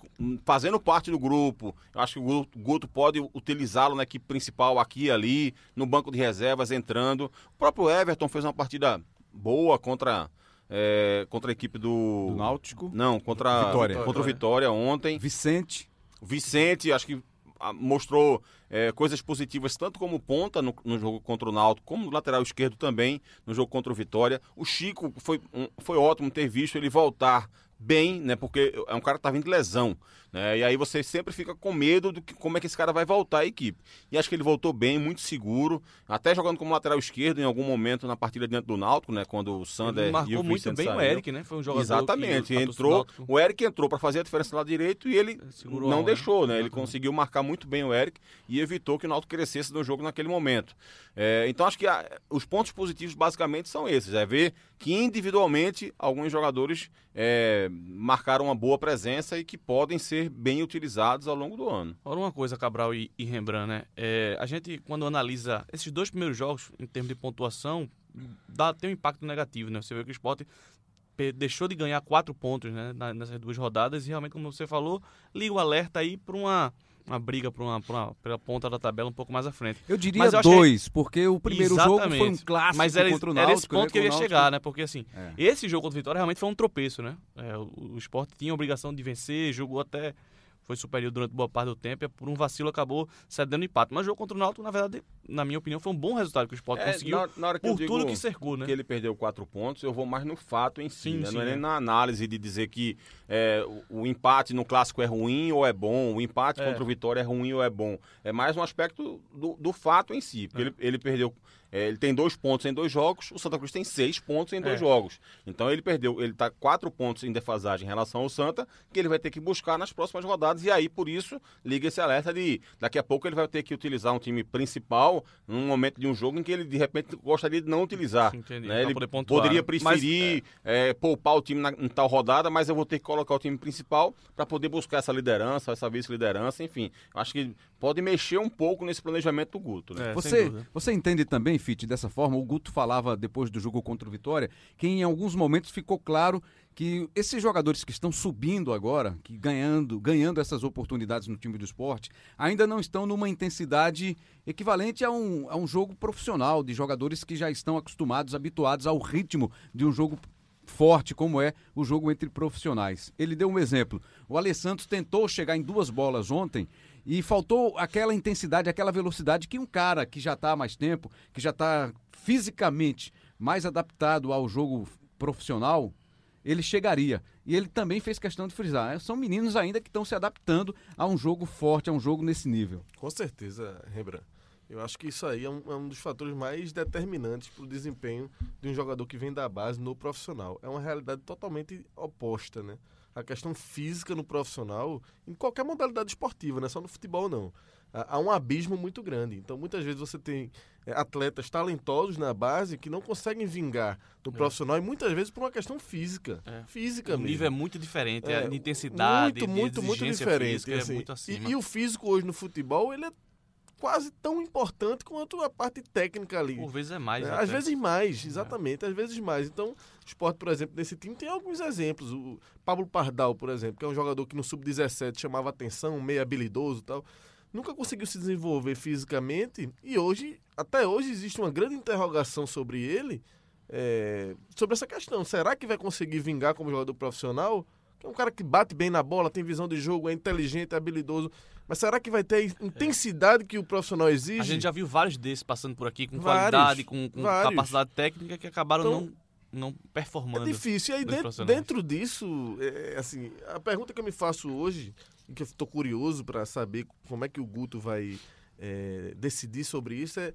fazendo parte do grupo, eu acho que o Guto- pode utilizá-lo na equipe principal aqui e ali, no banco de reservas, entrando. O próprio Everton fez uma partida boa contra, é, contra a equipe do. do Náutico, Não, contra, Vitória. contra o Vitória ontem. Vicente, Vicente, acho que mostrou é, coisas positivas, tanto como ponta no, no jogo contra o Náutico, como no lateral esquerdo também, no jogo contra o Vitória. O Chico foi, um- foi ótimo ter visto ele voltar bem, né? Porque é um cara que tá vindo de lesão. Né? E aí você sempre fica com medo do que, como é que esse cara vai voltar à equipe. E acho que ele voltou bem, muito seguro, até jogando como lateral esquerdo em algum momento na partida dentro do Náutico, né? Quando o Sander ele marcou e o muito Vicente bem saíram. o Eric, né? Foi um jogador Exatamente, que entrou, o Eric entrou para fazer a diferença lá direito e ele Segurou não onda, deixou, né? né? Ele Exatamente. conseguiu marcar muito bem o Eric e evitou que o Náutico crescesse no jogo naquele momento. É, então acho que a- os pontos positivos basicamente são esses, é ver que individualmente alguns jogadores é, marcaram uma boa presença e que podem ser bem utilizados ao longo do ano. Ora, uma coisa, Cabral e, e Rembrandt, né? É, a gente, quando analisa esses dois primeiros jogos, em termos de pontuação, dá, tem um impacto negativo, né? Você vê que o Sport pe- deixou de ganhar quatro pontos né, nessas duas rodadas e realmente, como você falou, liga o alerta aí para uma, uma briga pra uma, pra uma, pela ponta da tabela um pouco mais à frente. Eu diria eu achei- dois, porque o primeiro jogo foi um Exatamente. clássico Mas era, contra o era Náutico. esse ponto né, que eu ia chegar, né? Porque assim, É. esse jogo contra o Vitória realmente foi um tropeço, né? É, o, o Sport tinha a obrigação de vencer, jogou até. Foi superior durante boa parte do tempo, e por um vacilo acabou cedendo empate. Mas o jogo contra o Náutico, na verdade, na minha opinião, foi um bom resultado que o Sport É, conseguiu na, na por tudo que cercou, né? que ele perdeu quatro pontos, eu vou mais no fato em si, Sim, né? sim, não é nem é. na análise de dizer que é, o, o empate no clássico é ruim ou é bom, o empate É. contra o Vitória é ruim ou é bom. É mais um aspecto do, do fato em si, É. porque ele, ele perdeu. É, ele tem dois pontos em dois jogos, o Santa Cruz tem seis pontos em dois É. jogos. Então ele perdeu, ele está quatro pontos em defasagem em relação ao Santa, que ele vai ter que buscar nas próximas rodadas, e aí por isso liga esse alerta de daqui a pouco ele vai ter que utilizar um time principal num momento de um jogo em que ele de repente gostaria de não utilizar. Entendi, né? Ele poder pontuar, poderia né? Mas, preferir é, poupar o time na, em tal rodada, mas eu vou ter que colocar o time principal para poder buscar essa liderança, essa vice-liderança, enfim. Eu acho que pode mexer um pouco nesse planejamento do Guto. Né? É, Você, você entende também, Dessa forma? O Guto falava depois do jogo contra o Vitória que em alguns momentos ficou claro que esses jogadores que estão subindo agora, que ganhando, ganhando essas oportunidades no time do esporte, ainda não estão numa intensidade equivalente a um, a um jogo profissional, de jogadores que já estão acostumados, habituados ao ritmo de um jogo forte como é o jogo entre profissionais. Ele deu um exemplo. O Alessandro tentou chegar em duas bolas ontem e faltou aquela intensidade, aquela velocidade que um cara que já está há mais tempo, que já está fisicamente mais adaptado ao jogo profissional, ele chegaria. E ele também fez questão de frisar. São meninos ainda que estão se adaptando a um jogo forte, a um jogo nesse nível. Com certeza, Rembrandt. Eu acho que isso aí é um, é um dos fatores mais determinantes para o desempenho de um jogador que vem da base no profissional. É uma realidade totalmente oposta, né? A questão física no profissional, em qualquer modalidade esportiva, não é só no futebol, não. Há um abismo muito grande. Então, muitas vezes você tem é, atletas talentosos na base que não conseguem vingar no profissional e muitas vezes por uma questão física. É. Física O mesmo. nível é muito diferente, É, a de intensidade, muito, muito, muito exigência diferente. física assim. é muito. E, e o físico hoje no futebol, ele é quase tão importante quanto a parte técnica ali. Por vezes é mais. É, até. às vezes mais, exatamente, às vezes mais. Então, o esporte, por exemplo, nesse time tem alguns exemplos. O Pablo Pardal, por exemplo, que é um jogador que no Sub-17 chamava atenção, meio habilidoso e tal. Nunca conseguiu se desenvolver fisicamente e hoje, até hoje, existe uma grande interrogação sobre ele, é, sobre essa questão. Será que vai conseguir vingar como jogador profissional? É um cara que bate bem na bola, tem visão de jogo, é inteligente, é habilidoso. Mas será que vai ter a intensidade que o profissional exige? A gente já viu vários desses passando por aqui com Vários, qualidade, com, com capacidade técnica que acabaram Então, não, não É performando. difícil. E aí, dentro, dentro disso, é, assim, a pergunta que eu me faço hoje, e que eu estou curioso para saber como é que o Guto vai é, decidir sobre isso, é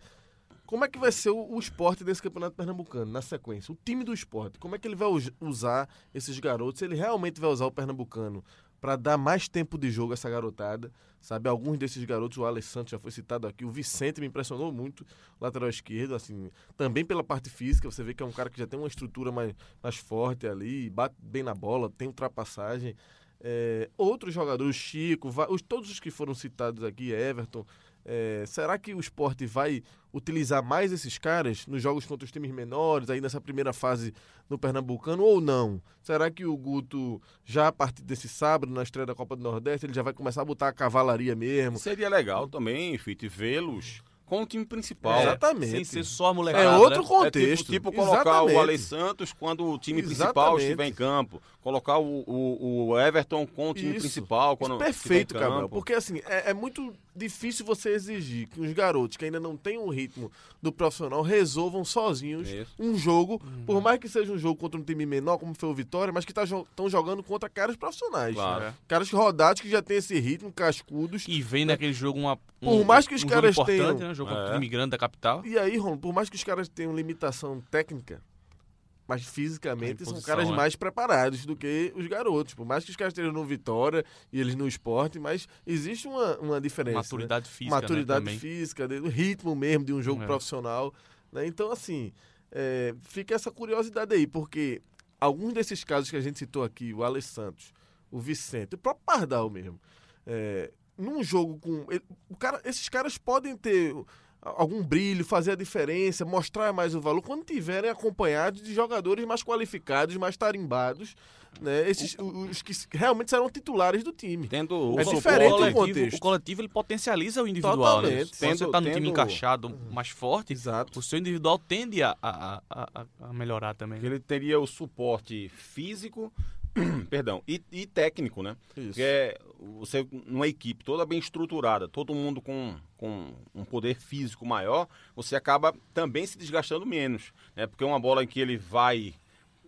como é que vai ser o, o esporte desse campeonato pernambucano, na sequência? O time do esporte, como é que ele vai us- usar esses garotos? Ele realmente vai usar o pernambucano para dar mais tempo de jogo a essa garotada, sabe? Alguns desses garotos, o Alessandro já foi citado aqui, o Vicente me impressionou muito, lateral esquerdo, assim, também pela parte física, você vê que é um cara que já tem uma estrutura mais, mais forte ali, bate bem na bola, tem ultrapassagem. É, outros jogadores, o Chico, os, todos os que foram citados aqui, Everton, é, será que o esporte vai utilizar mais esses caras nos jogos contra os times menores, aí nessa primeira fase no Pernambucano, ou não? Será que o Guto, já a partir desse sábado, na estreia da Copa do Nordeste, ele já vai começar a botar a cavalaria mesmo? Seria legal também, Fite, vê-los com o time principal. É, Exatamente. Sem ser só a molecada. É outro né? contexto. É tipo, tipo colocar Exatamente. o Ale Santos quando o time principal Exatamente. estiver em campo. Colocar o, o, o Everton com o time Isso. principal quando Perfeito, Cabral. Porque assim, é, é muito difícil você exigir que os garotos que ainda não têm um ritmo do profissional resolvam sozinhos Isso. um jogo, por mais que seja um jogo contra um time menor, como foi o Vitória, mas que estão jogando contra caras profissionais. Claro. né? Caras rodados que já têm esse ritmo, cascudos. E vem naquele jogo uma. Por mais que os um caras tenham- Né? Um jogo É. contra o time grande da capital. E aí, Ron, por mais que os caras tenham limitação técnica, mas fisicamente É, são caras né? mais preparados do que os garotos. Por mais que os caras estejam no Vitória e eles no esporte, mas existe uma, uma diferença. né? Maturidade física. Maturidade né, física, do ritmo mesmo de um jogo É. profissional. né? Então, assim, é, fica essa curiosidade aí, porque alguns desses casos que a gente citou aqui, o Alex Santos, o Vicente, o próprio Pardal mesmo, é, num jogo com. ele- o cara, esses caras podem ter algum brilho, fazer a diferença, mostrar mais o valor quando tiverem acompanhados de jogadores mais qualificados, mais tarimbados, né? Esses, os que realmente serão titulares do time. Tendo o É suporte- diferente o coletivo, contexto. o coletivo ele potencializa o individual. Né? Totalmente. Se você Tendo- tá no time tendo- encaixado mais forte, Exato. o seu individual tende a, a, a- a melhorar também. Ele teria o suporte físico, [CLEARS THROAT] perdão, e, e técnico, né? Isso. Porque é, você, numa equipe toda bem estruturada, todo mundo com, com um poder físico maior, você acaba também se desgastando menos, né? Porque uma bola em que ele vai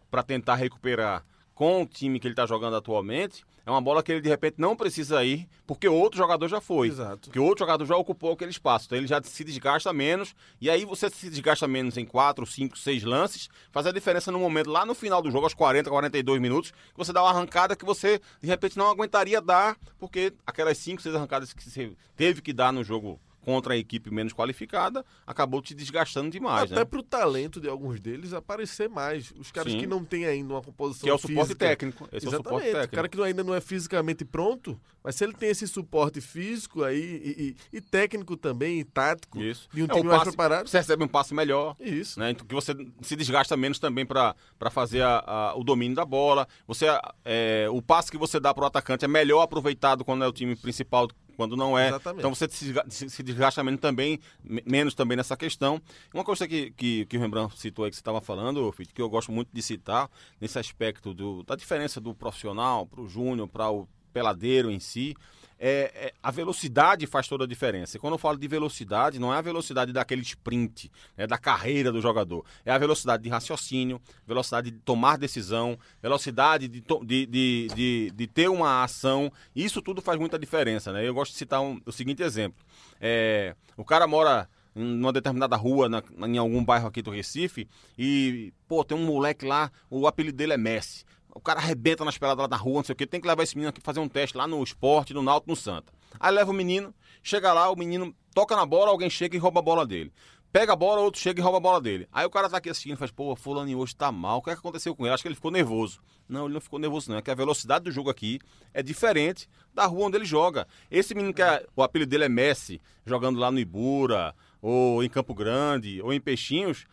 para tentar recuperar com o time que ele está jogando atualmente, é uma bola que ele de repente não precisa ir, porque outro jogador já foi. Exato. Porque o outro jogador já ocupou aquele espaço. Então ele já se desgasta menos. E aí você se desgasta menos em 4, 5, 6 lances. Faz a diferença no momento, lá no final do jogo, aos 40, 42 minutos, que você dá uma arrancada que você, de repente, não aguentaria dar, porque aquelas 5, 6 arrancadas que você teve que dar no jogo contra a equipe menos qualificada, acabou te desgastando demais, Até né? pro talento de alguns deles aparecer mais. Os caras Sim. que não têm ainda uma composição Que é o suporte física. técnico. Esse é o suporte Exatamente. técnico. O cara que ainda não é fisicamente pronto, mas se ele tem esse suporte físico aí e, e- e técnico também, e tático, Isso. de um É, time o mais passe- preparado. Você recebe um passe melhor. Isso. né? Então, que você se desgasta menos também para fazer a- a- o domínio da bola. Você é, o passe que você dá para o atacante é melhor aproveitado quando é o time principal, quando não é. Exatamente. Então você se desga- se se desgasta menos também, me- menos também nessa questão. Uma coisa que, que, que o Rembrandt citou aí que você estava falando, que eu gosto muito de citar nesse aspecto do, da diferença do profissional para o júnior, para o peladeiro em si. É, é, a velocidade faz toda a diferença. E quando eu falo de velocidade, não é a velocidade daquele sprint, né, da carreira do jogador. É a velocidade de raciocínio, velocidade de tomar decisão, velocidade de, de, de, de, de ter uma ação. Isso tudo faz muita diferença. Né? Eu gosto de citar um- o seguinte exemplo. É, o cara mora em uma determinada rua, na- em algum bairro aqui do Recife, e, pô, tem um moleque lá, o apelido dele é Messi. O cara arrebenta nas peladas lá na rua, não sei o quê. Tem que levar esse menino aqui fazer um teste lá no esporte, no Náutico, no Santa. Aí leva o menino, chega lá, o menino toca na bola, alguém chega e rouba a bola dele. Pega a bola, outro chega e rouba a bola dele. Aí o cara tá aqui assistindo faz, pô, fulano hoje tá mal. O que é que aconteceu com ele? Acho que ele ficou nervoso. Não, ele não ficou nervoso, não. É que a velocidade do jogo aqui é diferente da rua onde ele joga. Esse menino que é- o apelido dele é Messi, jogando lá no Ibura, ou em Campo Grande, ou em Peixinhos,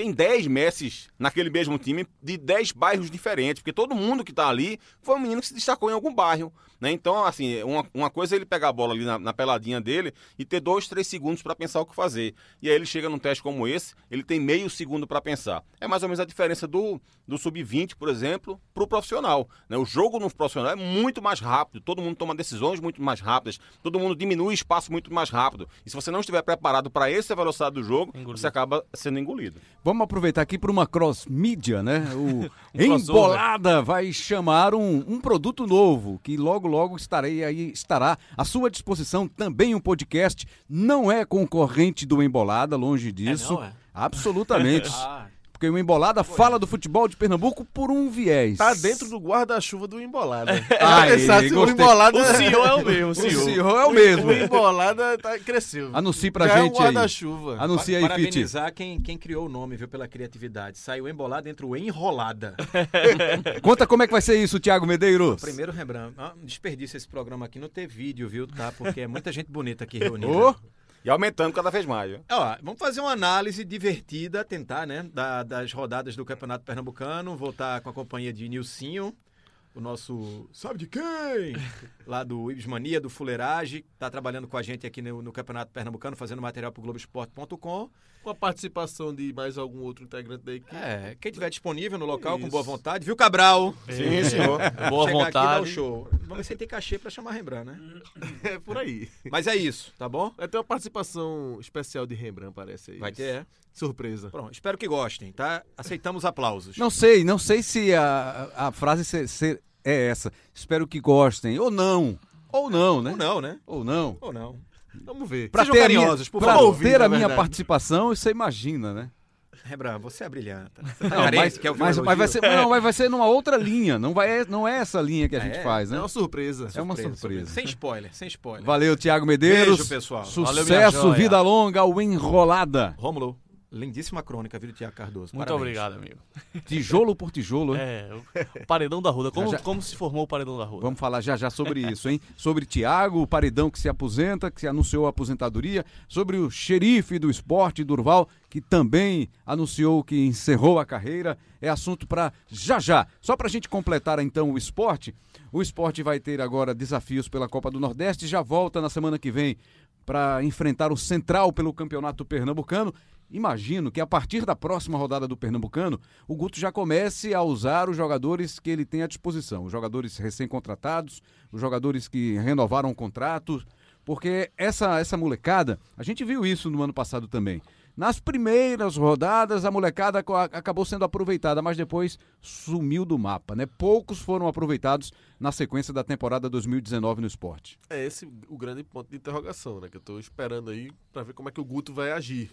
tem 10 Messis naquele mesmo time de 10 bairros diferentes, porque todo mundo que tá ali foi um menino que se destacou em algum bairro, né? Então, assim, uma, uma coisa é ele pegar a bola ali na, na peladinha dele e ter dois, três segundos para pensar o que fazer. E aí ele chega num teste como esse, ele tem meio segundo para pensar. É mais ou menos a diferença do, do sub-20, por exemplo, pro profissional, né? O jogo no profissional é muito mais rápido, todo mundo toma decisões muito mais rápidas, todo mundo diminui espaço muito mais rápido. E se você não estiver preparado para essa velocidade do jogo, Engolido. você acaba sendo engolido. Vamos aproveitar aqui para uma cross mídia, né? [LAUGHS] O crossover. Embolada vai chamar um, um produto novo que logo logo estarei aí estará à sua disposição também um podcast. Não é concorrente do Embolada, longe disso. não, é? Absolutamente. [LAUGHS] Ah, Porque o Embolada fala do futebol de Pernambuco por um viés. Tá dentro do guarda-chuva do Embolada. [LAUGHS] [LAUGHS] Você sabe, o. Embolada. O senhor é o mesmo, o O senhor. senhor é o mesmo. O Embolada tá, cresceu. Anuncie pra Já é um gente aí. guarda-chuva. Anuncia aí, Fit. parabenizar quem, quem criou o nome, viu, pela criatividade. Saiu embolado entre o enrolada. [LAUGHS] Conta como é que vai ser isso, Thiago Medeiros. Primeiro, Rembrandt, ah, um desperdício esse programa aqui não ter vídeo, viu, tá? Porque é muita gente bonita aqui reunida. Ô, E aumentando cada vez mais. Viu? Ó, vamos fazer uma análise divertida, tentar, né? da- das rodadas do Campeonato Pernambucano. Voltar com a companhia de Nilcinho, o nosso. Sabe de quem? [LAUGHS] Lá do Ibis Mania, do Fuleirage. Tá trabalhando com a gente aqui no, no Campeonato Pernambucano, fazendo material pro Globoesporte.com. Com a participação de mais algum outro integrante da equipe. É, quem tiver disponível no local com Isso. boa vontade, viu, Cabral? Sim, senhor. Boa Chegar aqui o vontade. show. Vamos ver se tem cachê pra chamar Rembrandt, né? [LAUGHS] É por aí. Mas é isso, tá bom? Vai ter uma participação especial de Rembrandt, parece aí. Vai ter, é. Surpresa. Pronto, espero que gostem, tá? Aceitamos aplausos. Não sei, não sei se a, a frase ser, ser- é essa. Espero que gostem. Ou não. Ou não, né? Ou não, né? Ou não. Ou não. Vamos ver. Pra Sejam ter a minha, por pra favor. ter a minha verdade. participação, você imagina, né? Rembrandt, você é brilhante. [LAUGHS] Não, Carente, mas, quer ouvir um mas, mas vai ser, não, mas vai ser numa outra linha. Não, vai, não é essa linha que a Ah, gente é? faz, É né? uma surpresa. É uma surpresa. Sem spoiler, sem spoiler. Valeu, Tiago Medeiros. Beijo, pessoal. Valeu, Sucesso, joia. vida longa, o Enrolada. Rômulo, lindíssima crônica, viu, Tiago Cardoso? Muito Parabéns. obrigado, amigo. Tijolo por tijolo, hein? É, o paredão da Ruda. Como, Já, já. como se formou o paredão da Ruda? Vamos falar já já sobre isso, hein? Sobre Tiago, o paredão que se aposenta, que se anunciou a aposentadoria, sobre o xerife do esporte, Durval, que também anunciou que encerrou a carreira. É assunto para já já. Só para a gente completar então o esporte, o esporte vai ter agora desafios pela Copa do Nordeste, já volta na semana que vem para enfrentar o Central pelo Campeonato Pernambucano. Imagino que a partir da próxima rodada do Pernambucano, o Guto já comece a usar os jogadores que ele tem à disposição, os jogadores recém-contratados, os jogadores que renovaram contratos, porque essa essa molecada, a gente viu isso no ano passado também. Nas primeiras rodadas, a molecada acabou sendo aproveitada, mas depois sumiu do mapa, né? Poucos foram aproveitados na sequência da temporada 2019 no esporte. É esse o grande ponto de interrogação, né? Que eu tô esperando aí pra ver como é que o Guto vai agir.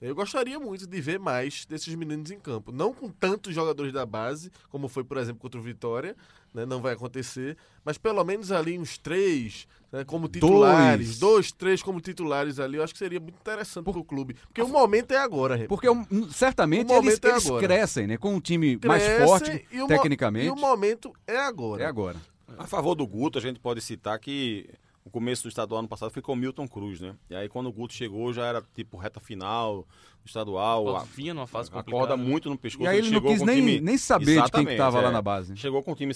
Eu gostaria muito de ver mais desses meninos em campo. Não com tantos jogadores da base, como foi, por exemplo, contra o Vitória, né? não vai acontecer, mas pelo menos ali uns três, né? como titulares, Dois. dois. três como titulares ali, eu acho que seria muito interessante pro clube. Porque o momento é agora, Rê. Porque um, certamente O eles, é eles crescem, né? Com um time mais forte, e o tecnicamente. E o momento é agora. É agora. A favor do Guto, a gente pode citar que o começo do estadual ano passado foi com o Milton Cruz, né? E aí quando o Guto chegou já era tipo reta final do estadual. A, numa fase complicada. corda muito no pescoço. E aí ele não chegou quis nem, time... nem saber de quem que Exatamente, estava lá é. na base. Chegou com o time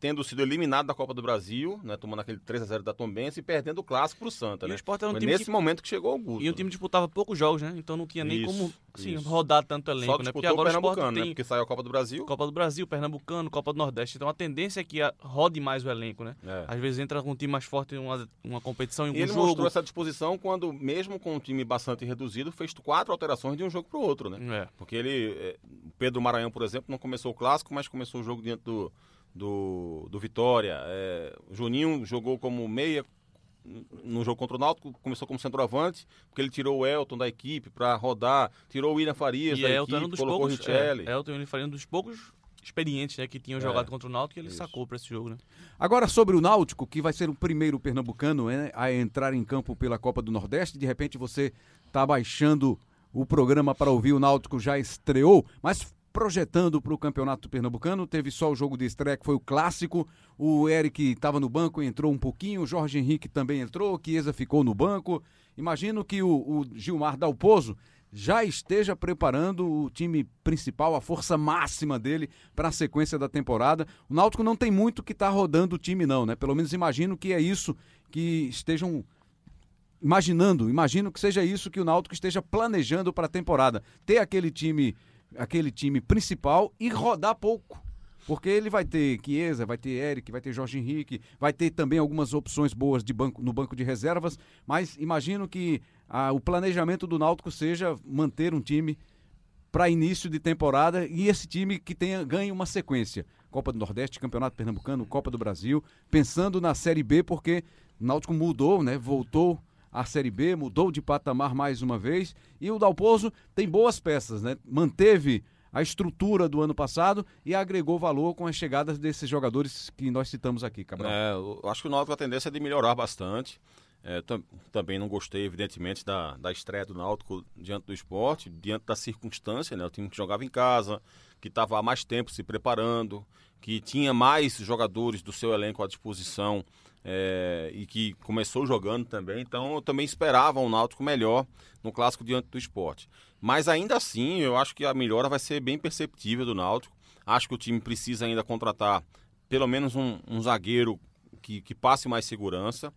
tendo sido eliminado da Copa do Brasil, né? Tomando aquele 3x0 da Tombense e perdendo o clássico pro Santa, E né? o Sport era um Foi time nesse que- momento que chegou o Guto. E o time disputava poucos jogos, né? Então não tinha nem Isso, como assim, isso. rodar tanto elenco, Só né? Porque agora o Sport Pernambucano, tem né? Porque saiu a Copa do Brasil. Copa do Brasil, Pernambucano, Copa do Nordeste. Então a tendência é que a- rode mais o elenco, né? É. Às vezes entra com um time mais forte em uma, uma competição, em E algum ele jogo. mostrou essa disposição quando, mesmo com um time bastante reduzido, fez quatro alterações de um jogo pro outro, né? É. Porque ele, o Pedro Maranhão, por exemplo, não começou o clássico, mas começou o jogo diante do, do, do Vitória. É, o Juninho jogou como meia no jogo contra o Náutico, começou como centroavante, porque ele tirou o Elton da equipe para rodar, tirou o William Farias E da Elton era um equipe, dos colocou o poucos. Richelli. É, Elton ele faria um dos poucos experientes né, que tinham É, jogado contra o Náutico e ele isso. sacou para esse jogo, né? Agora sobre o Náutico, que vai ser o primeiro pernambucano né, a entrar em campo pela Copa do Nordeste. De repente você está baixando o programa para ouvir o Náutico já estreou, mas projetando para o Campeonato Pernambucano, teve só o jogo de estreia que foi o clássico. O Eric estava no banco, entrou um pouquinho, o Jorge Henrique também entrou, o Chiesa ficou no banco. Imagino que o, o Gilmar Dalpozo já esteja preparando o time principal, a força máxima dele para a sequência da temporada. O Náutico não tem muito que tá rodando o time não, né? Pelo menos imagino que é isso que estejam imaginando, imagino que seja isso que o Náutico esteja planejando para a temporada, ter aquele time, aquele time principal e rodar pouco. Porque ele vai ter Chiesa, vai ter Eric, vai ter Jorge Henrique, vai ter também algumas opções boas de banco, no banco de reservas, mas imagino que ah, o planejamento do Náutico seja manter um time para início de temporada e esse time que tenha ganhe uma sequência. Copa do Nordeste, Campeonato Pernambucano, Copa do Brasil, pensando na Série B, porque o Náutico mudou, né? Voltou à Série B, mudou de patamar mais uma vez, e o Dalpozo tem boas peças, né? Manteve a estrutura do ano passado e agregou valor com as chegadas desses jogadores que nós citamos aqui, Cabral. É, eu acho que o Náutico a tendência é de melhorar bastante. É, tam- também não gostei, evidentemente, da, da estreia do Náutico diante do esporte, diante da circunstância, né? O time que jogava em casa, que estava há mais tempo se preparando, que tinha mais jogadores do seu elenco à disposição é, e que começou jogando também. Então, eu também esperava um Náutico melhor no clássico diante do esporte. Mas ainda assim, eu acho que a melhora vai ser bem perceptível do Náutico. Acho que o time precisa ainda contratar pelo menos um, um zagueiro que, que passe mais segurança.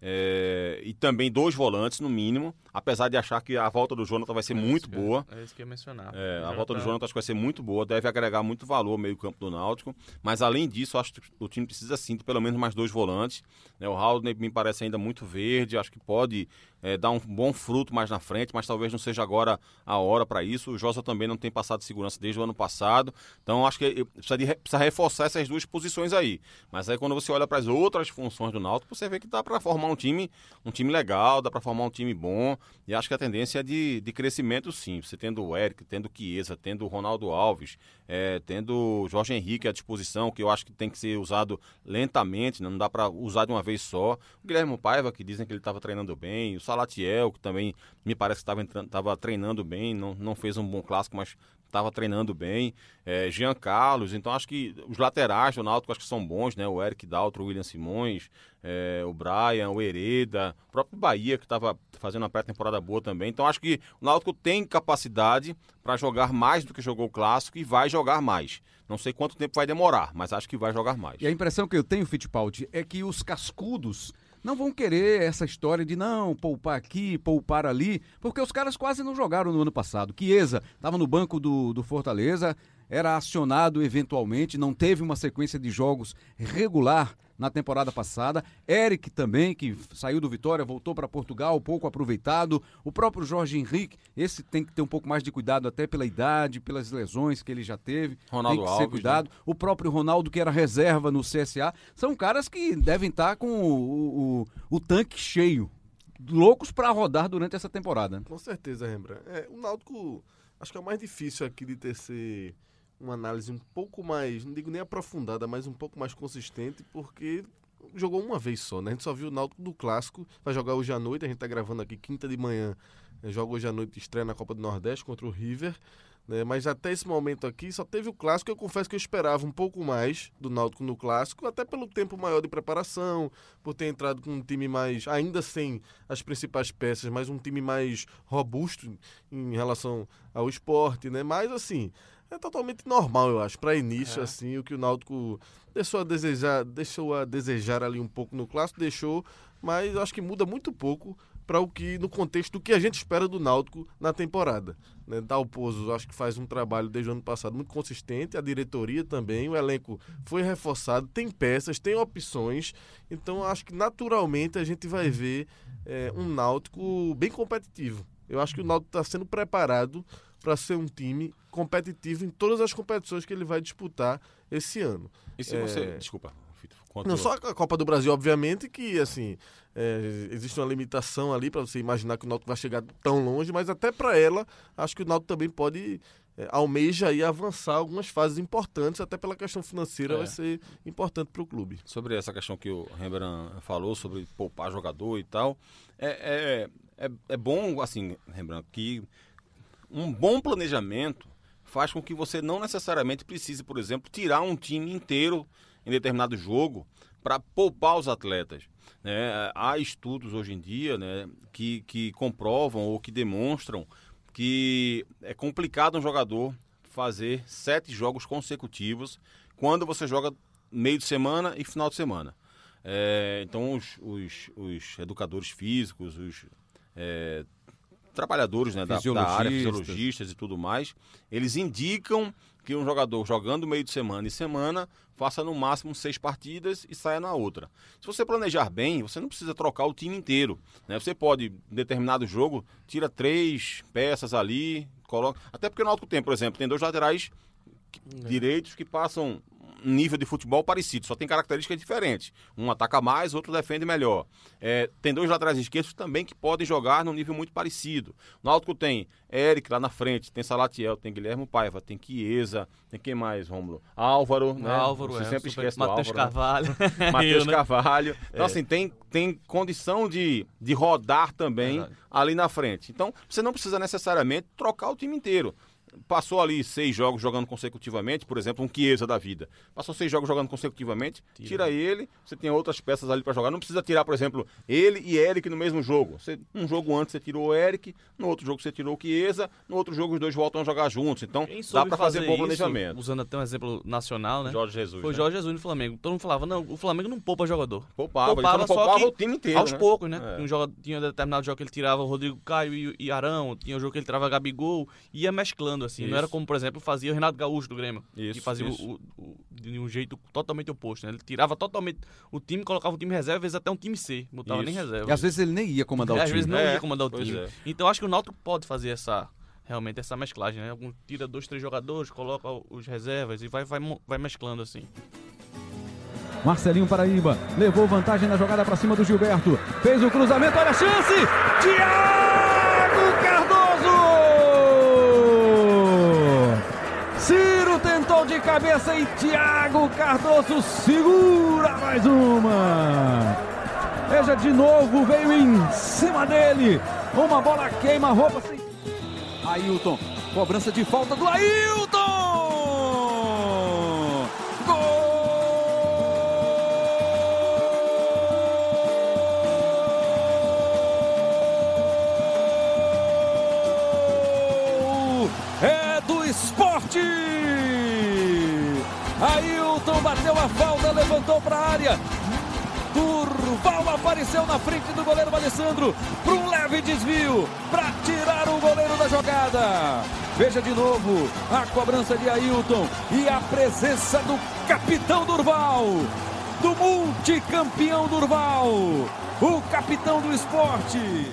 É, e também dois volantes, no mínimo. Apesar de achar que a volta do Jonathan vai ser É muito que boa. É isso que eu ia mencionar. É, a volta do tá- Jonathan acho que vai ser muito boa, deve agregar muito valor ao meio-campo do Náutico. Mas além disso, acho que o time precisa sim de pelo menos mais dois volantes. né? o Haldane me parece ainda muito verde, acho que pode é, dar um bom fruto mais na frente, mas talvez não seja agora a hora para isso. O Josa também não tem passado segurança desde o ano passado. Então acho que eh, precisa, de re- precisa reforçar essas duas posições aí. Mas aí quando você olha para as outras funções do Náutico, você vê que dá para formar um time, um time legal, dá para formar um time bom. E acho que a tendência é de, de crescimento sim. Você tendo o Eric, tendo o Chiesa, tendo o Ronaldo Alves, eh, tendo o Jorge Henrique à disposição, que eu acho que tem que ser usado lentamente, né? não dá para usar de uma vez só. O Guilherme Paiva, que dizem que ele estava treinando bem, o Salatiel, que também me parece que estava treinando bem, não, não fez um bom clássico, mas estava treinando bem. É, Jean Carlos, então acho que os laterais do Náutico acho que são bons, né? O Eric Daltro, o William Simões, é, o Brian, o Hereda, o próprio Bahia, que estava fazendo uma pré-temporada boa também. Então acho que o Náutico tem capacidade para jogar mais do que jogou o clássico e vai jogar mais. Não sei quanto tempo vai demorar, mas acho que vai jogar mais. E a impressão que eu tenho, Fittipaldi, é que os cascudos não vão querer essa história de não poupar aqui, poupar ali, porque os caras quase não jogaram no ano passado. Chiesa estava no banco do, do Fortaleza, era acionado eventualmente, não teve uma sequência de jogos regular na temporada passada. Eric também, que saiu do Vitória, voltou para Portugal, pouco aproveitado. O próprio Jorge Henrique, esse tem que ter um pouco mais de cuidado até pela idade, pelas lesões que ele já teve. Ronaldo tem que Alves, ser cuidado. O próprio Ronaldo, que era reserva no CSA. São caras que devem estar com o, o, o tanque cheio. Loucos para rodar durante essa temporada. Com certeza, Rembrandt. É, o Náutico, acho que é o mais difícil aqui de tecer uma análise um pouco mais, não digo nem aprofundada, mas um pouco mais consistente, porque jogou uma vez só, né? A gente só viu o Náutico do Clássico, vai jogar hoje à noite, a gente tá gravando aqui quinta de manhã, né? joga hoje à noite, estreia na Copa do Nordeste contra o River, né? Mas até esse momento aqui só teve o Clássico, eu confesso que eu esperava um pouco mais do Náutico no Clássico, até pelo tempo maior de preparação, por ter entrado com um time mais, ainda sem as principais peças, mas um time mais robusto em relação ao esporte, né? Mas assim, é totalmente normal, eu acho, para início, É. assim, o que o Náutico deixou a desejar, deixou a desejar ali um pouco no clássico, deixou, mas eu acho que muda muito pouco para o que no contexto do que a gente espera do Náutico na temporada. Né? Dalpozo, acho que faz um trabalho desde o ano passado muito consistente, a diretoria também, o elenco foi reforçado, tem peças, tem opções, então acho que naturalmente a gente vai ver é, um Náutico bem competitivo. Eu acho que o Náutico está sendo preparado para ser um time competitivo em todas as competições que ele vai disputar esse ano. E se É. você. Desculpa, continua. Não só a Copa do Brasil, obviamente, que assim é, existe uma limitação ali para você imaginar que o Náutico vai chegar tão longe, mas até para ela, acho que o Náutico também pode é, almeja aí avançar algumas fases importantes, até pela questão financeira É. vai ser importante para o clube. sobre essa questão que o Rembrandt falou, sobre poupar jogador e tal, é, é, é, é bom, assim, Rembrandt, que um bom planejamento faz com que você não necessariamente precise, por exemplo, tirar um time inteiro em determinado jogo para poupar os atletas. né? Há estudos hoje em dia né, que, que comprovam ou que demonstram que é complicado um jogador fazer sete jogos consecutivos quando você joga meio de semana e final de semana. É, então, os, os, os educadores físicos, os é, trabalhadores né, da, da área, Fisiologistas. e tudo mais, eles indicam que um jogador jogando meio de semana e semana faça no máximo seis partidas e saia na outra. Se você planejar bem, você não precisa trocar o time inteiro. Né? Você pode, em determinado jogo, tira três peças ali, coloca. Até porque no alto tempo, por exemplo, tem dois laterais que- direitos que passam nível de futebol parecido, só tem características diferentes. Um ataca mais, outro defende melhor. É, tem dois laterais esquerdos também que podem jogar num nível muito parecido. No Náutico tem Eric lá na frente, tem Salatiel, tem Guilherme Paiva, tem Chiesa, tem quem mais, Rômulo? Álvaro, né? Álvaro, Você é, sempre super- esquece do Matheus né? Carvalho. [LAUGHS] Matheus Eu, né? Carvalho. Então, assim, tem, tem condição de, de rodar também Verdade. ali na frente. Então, você não precisa necessariamente trocar o time inteiro. Passou ali seis jogos jogando consecutivamente, por exemplo, um Chiesa da vida. Passou seis jogos jogando consecutivamente, tira, tira ele, você tem outras peças ali para jogar. Não precisa tirar, por exemplo, ele e Eric no mesmo jogo. Você, um jogo antes você tirou o Eric, no outro jogo você tirou o Chiesa, no outro jogo os dois voltam a jogar juntos. Então dá para fazer, fazer bom planejamento. Usando até um exemplo nacional, né? Jorge Jesus. Foi né? Jorge Jesus no Flamengo. Todo mundo falava, não, o Flamengo não poupa jogador. Poupava, poupava, poupava o time inteiro. Aos né? poucos, né? É. Um jogo, tinha um determinado jogo que ele tirava o Rodrigo Caio e, e Arão, tinha um jogo que ele tirava Gabigol, ia mesclando assim. Isso. Não era como, por exemplo, fazia o Renato Gaúcho do Grêmio. Isso, que fazia o, o, de um jeito totalmente oposto. Né? Ele tirava totalmente o time, colocava o time reserva, às vezes até um time C, botava isso. nem reserva. E às vezes ele nem ia comandar [LAUGHS] o time. Às vezes não é. ia comandar o time. É. Então acho que o Náutico pode fazer essa realmente essa mesclagem, né? Algum, tira dois, três jogadores, coloca os reservas e vai, vai, vai mesclando assim. Marcelinho Paraíba levou vantagem na jogada para cima do Gilberto. Fez o cruzamento, olha a chance! Thiago De cabeça e Thiago Cardoso segura mais uma. Veja de novo, veio em cima dele. Uma bola queima roupa sem. Ailton, cobrança de falta do Ailton! esporte. Ailton bateu a falta, levantou para a área. Durval apareceu na frente do goleiro Alessandro para um leve desvio para tirar o goleiro da jogada. Veja de novo a cobrança de Ailton e a presença do capitão Durval, do multicampeão Durval, o capitão do esporte.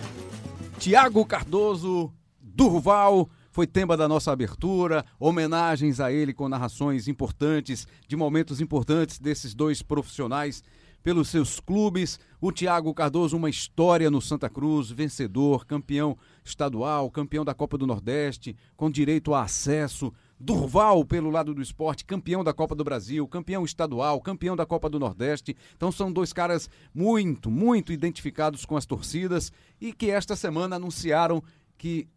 Tiago Cardoso, Durval foi tema da nossa abertura, homenagens a ele com narrações importantes, de momentos importantes desses dois profissionais pelos seus clubes. O Thiago Cardoso, uma história no Santa Cruz, vencedor, campeão estadual, campeão da Copa do Nordeste, com direito a acesso. Durval, pelo lado do esporte, campeão da Copa do Brasil, campeão estadual, campeão da Copa do Nordeste. Então são dois caras muito, muito identificados com as torcidas e que esta semana anunciaram que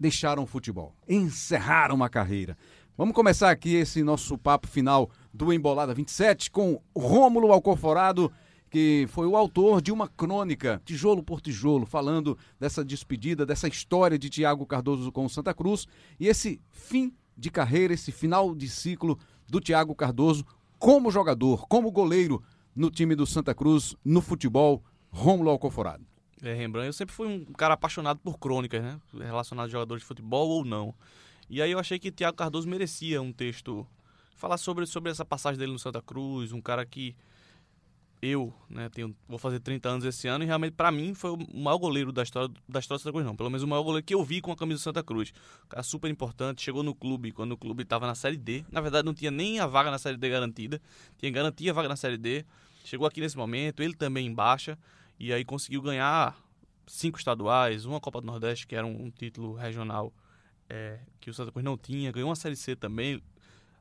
deixaram o futebol, encerraram uma carreira. Vamos começar aqui esse nosso papo final do Embolada 27 com Rômulo Alcoforado, que foi o autor de uma crônica, tijolo por tijolo, falando dessa despedida, dessa história de Tiago Cardoso com o Santa Cruz e esse fim de carreira, esse final de ciclo do Tiago Cardoso como jogador, como goleiro no time do Santa Cruz, no futebol, Rômulo Alcoforado. É, Rembrandt, eu sempre fui um cara apaixonado por crônicas, né? Relacionado a jogadores de futebol ou não. E aí eu achei que Tiago Cardoso merecia um texto. Falar sobre, sobre essa passagem dele no Santa Cruz, um cara que eu, né, tenho, vou fazer 30 anos esse ano e realmente para mim foi o maior goleiro da história da história do Santa Cruz, não. Pelo menos o maior goleiro que eu vi com a camisa do Santa Cruz. Um cara super importante, chegou no clube quando o clube estava na Série D. Na verdade não tinha nem a vaga na Série D garantida, tinha garantia a vaga na Série D. Chegou aqui nesse momento, ele também em baixa. E aí conseguiu ganhar cinco estaduais, uma Copa do Nordeste, que era um, um título regional é, que o Santa Cruz não tinha, ganhou uma Série C também,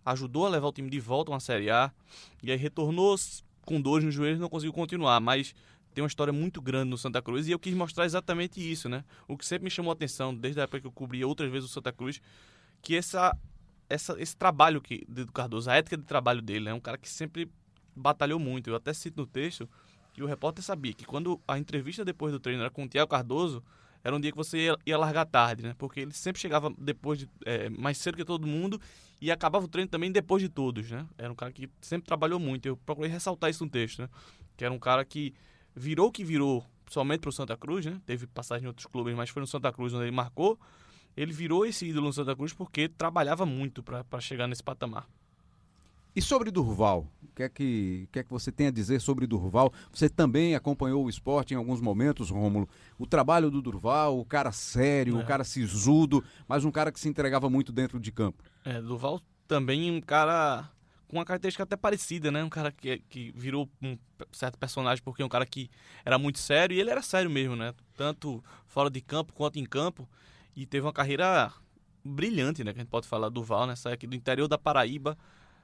ajudou a levar o time de volta a uma Série A, e aí retornou com dores no joelho e não conseguiu continuar, mas tem uma história muito grande no Santa Cruz e eu quis mostrar exatamente isso, né? O que sempre me chamou a atenção, desde a época que eu cobria outras vezes o Santa Cruz, que essa, essa, esse trabalho que, do Cardoso, a ética de trabalho dele, é né? um cara que sempre batalhou muito. Eu até cito no texto e o repórter sabia que quando a entrevista depois do treino era com o Tiago Cardoso, era um dia que você ia, ia largar tarde, né? Porque ele sempre chegava depois de, é, mais cedo que todo mundo e acabava o treino também depois de todos, né? Era um cara que sempre trabalhou muito. Eu procurei ressaltar isso no texto, né? Que era um cara que virou o que virou somente para o Santa Cruz, né? Teve passagem em outros clubes, mas foi no Santa Cruz onde ele marcou. Ele virou esse ídolo no Santa Cruz porque trabalhava muito para chegar nesse patamar. E sobre Durval, o que, é que, que é que você tem a dizer sobre Durval? Você também acompanhou o esporte em alguns momentos, Rômulo. O trabalho do Durval, o cara sério, é. o cara sisudo, mas um cara que se entregava muito dentro de campo. É, Durval também um cara com uma característica até parecida, né? Um cara que, que virou um certo personagem porque é um cara que era muito sério e ele era sério mesmo, né? Tanto fora de campo quanto em campo. E teve uma carreira brilhante, né? Que a gente pode falar do Val, né? Sai aqui do interior da Paraíba,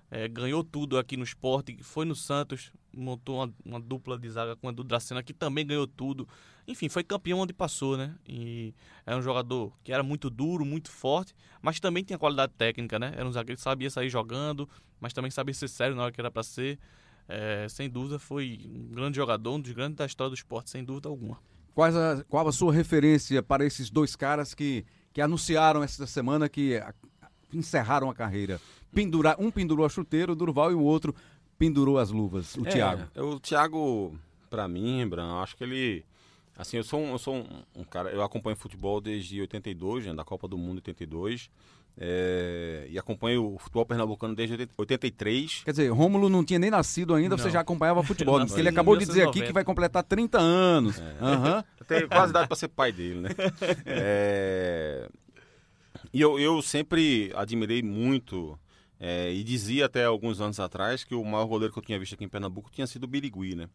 é, ganhou tudo aqui no esporte, foi no Santos, montou uma, uma dupla de zaga com Edu Dracena, que também ganhou tudo. Enfim, foi campeão onde passou, né? E é um jogador que era muito duro, muito forte, mas também tinha qualidade técnica, né? Era um zagueiro que sabia sair jogando, mas também sabia ser sério na hora que era para ser. É, sem dúvida, foi um grande jogador, um dos grandes da história do esporte, sem dúvida alguma. Quais a, qual a sua referência para esses dois caras que, que anunciaram essa semana que a, encerraram a carreira? Pendura, um pendurou a chuteira, o Durval, e o outro pendurou as luvas, o é, Thiago. O Thiago, para mim, Bran, acho que ele. Assim, eu sou um, eu sou um, um, cara. Eu acompanho futebol desde 82, né, da Copa do Mundo 82. É, e acompanho o futebol pernambucano desde 83. Quer dizer, Rômulo não tinha nem nascido ainda, não. você já acompanhava [LAUGHS] futebol. porque ele acabou de dizer aqui que vai completar 30 anos. É. Uhum. [LAUGHS] Tem quase idade para ser pai dele, né? [LAUGHS] É, e eu, eu sempre admirei muito é, e dizia até alguns anos atrás que o maior goleiro que eu tinha visto aqui em Pernambuco tinha sido o Birigui, né?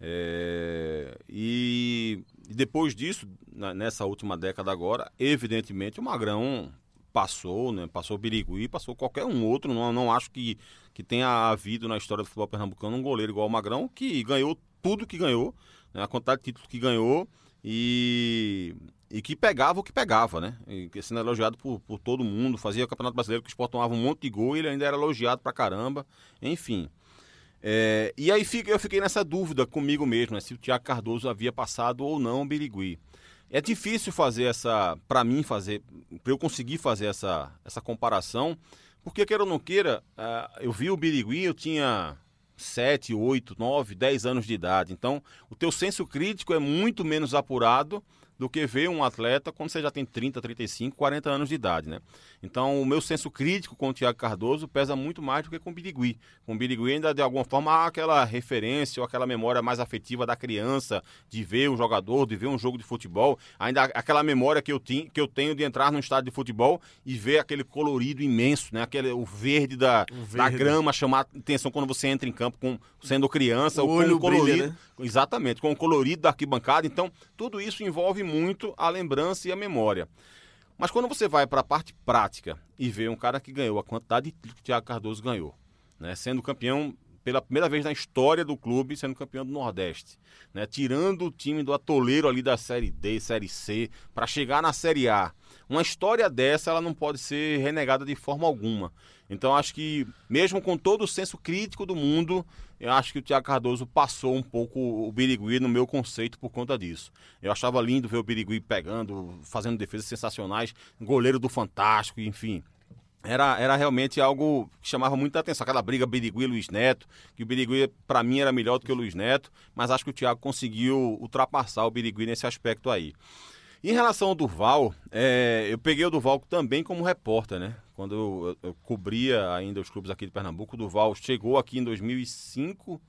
É, e depois disso, nessa última década agora, evidentemente o Magrão passou, né? Passou o Birigui, passou qualquer um outro. Não, não acho que, que tenha havido na história do futebol pernambucano um goleiro igual o Magrão que ganhou tudo que ganhou, né? a quantidade de títulos que ganhou e, e que pegava o que pegava, né? E, sendo elogiado por, por todo mundo, fazia o Campeonato Brasileiro que o Sport tomava um monte de gol e ele ainda era elogiado pra caramba, enfim. É, e aí eu fiquei nessa dúvida comigo mesmo, né, se o Thiago Cardoso havia passado ou não o Birigui. É difícil fazer essa, para mim fazer, para eu conseguir fazer essa, essa comparação, porque queira ou não queira, uh, eu vi o Birigui, eu tinha 7, 8, 9, 10 anos de idade. Então, o teu senso crítico é muito menos apurado do que ver um atleta quando você já tem 30, 35, 40 anos de idade, né? Então, o meu senso crítico com o Thiago Cardoso pesa muito mais do que com o Birigui. Com o Birigui ainda, de alguma forma, há aquela referência ou aquela memória mais afetiva da criança, de ver um jogador, de ver um jogo de futebol. Ainda aquela memória que eu, tinha, que eu tenho de entrar num estádio de futebol e ver aquele colorido imenso, né? Aquele, o verde da, o verde. da grama chamar atenção quando você entra em campo com, sendo criança. O olho com o colorido. Brilha, né? Exatamente, com o colorido da arquibancada. Então, tudo isso envolve muito a lembrança e a memória. Mas quando você vai para a parte prática e vê um cara que ganhou a quantidade que o Thiago Cardoso ganhou, né, sendo campeão pela primeira vez na história do clube, sendo campeão do Nordeste, né, tirando o time do atoleiro ali da Série D, Série C, para chegar na Série A. Uma história dessa, ela não pode ser renegada de forma alguma. Então acho que, mesmo com todo o senso crítico do mundo, eu acho que o Thiago Cardoso passou um pouco o Birigui no meu conceito por conta disso. Eu achava lindo ver o Birigui pegando, fazendo defesas sensacionais, goleiro do Fantástico, enfim. Era, era realmente algo que chamava muita atenção. Aquela briga Birigui e Luiz Neto, que o Birigui, para mim, era melhor do que o Luiz Neto, mas acho que o Thiago conseguiu ultrapassar o Birigui nesse aspecto aí. Em relação ao Durval, é, eu peguei o Durval também como repórter, né? Quando eu, eu, cobria ainda os clubes aqui de Pernambuco, o Durval chegou aqui em 2005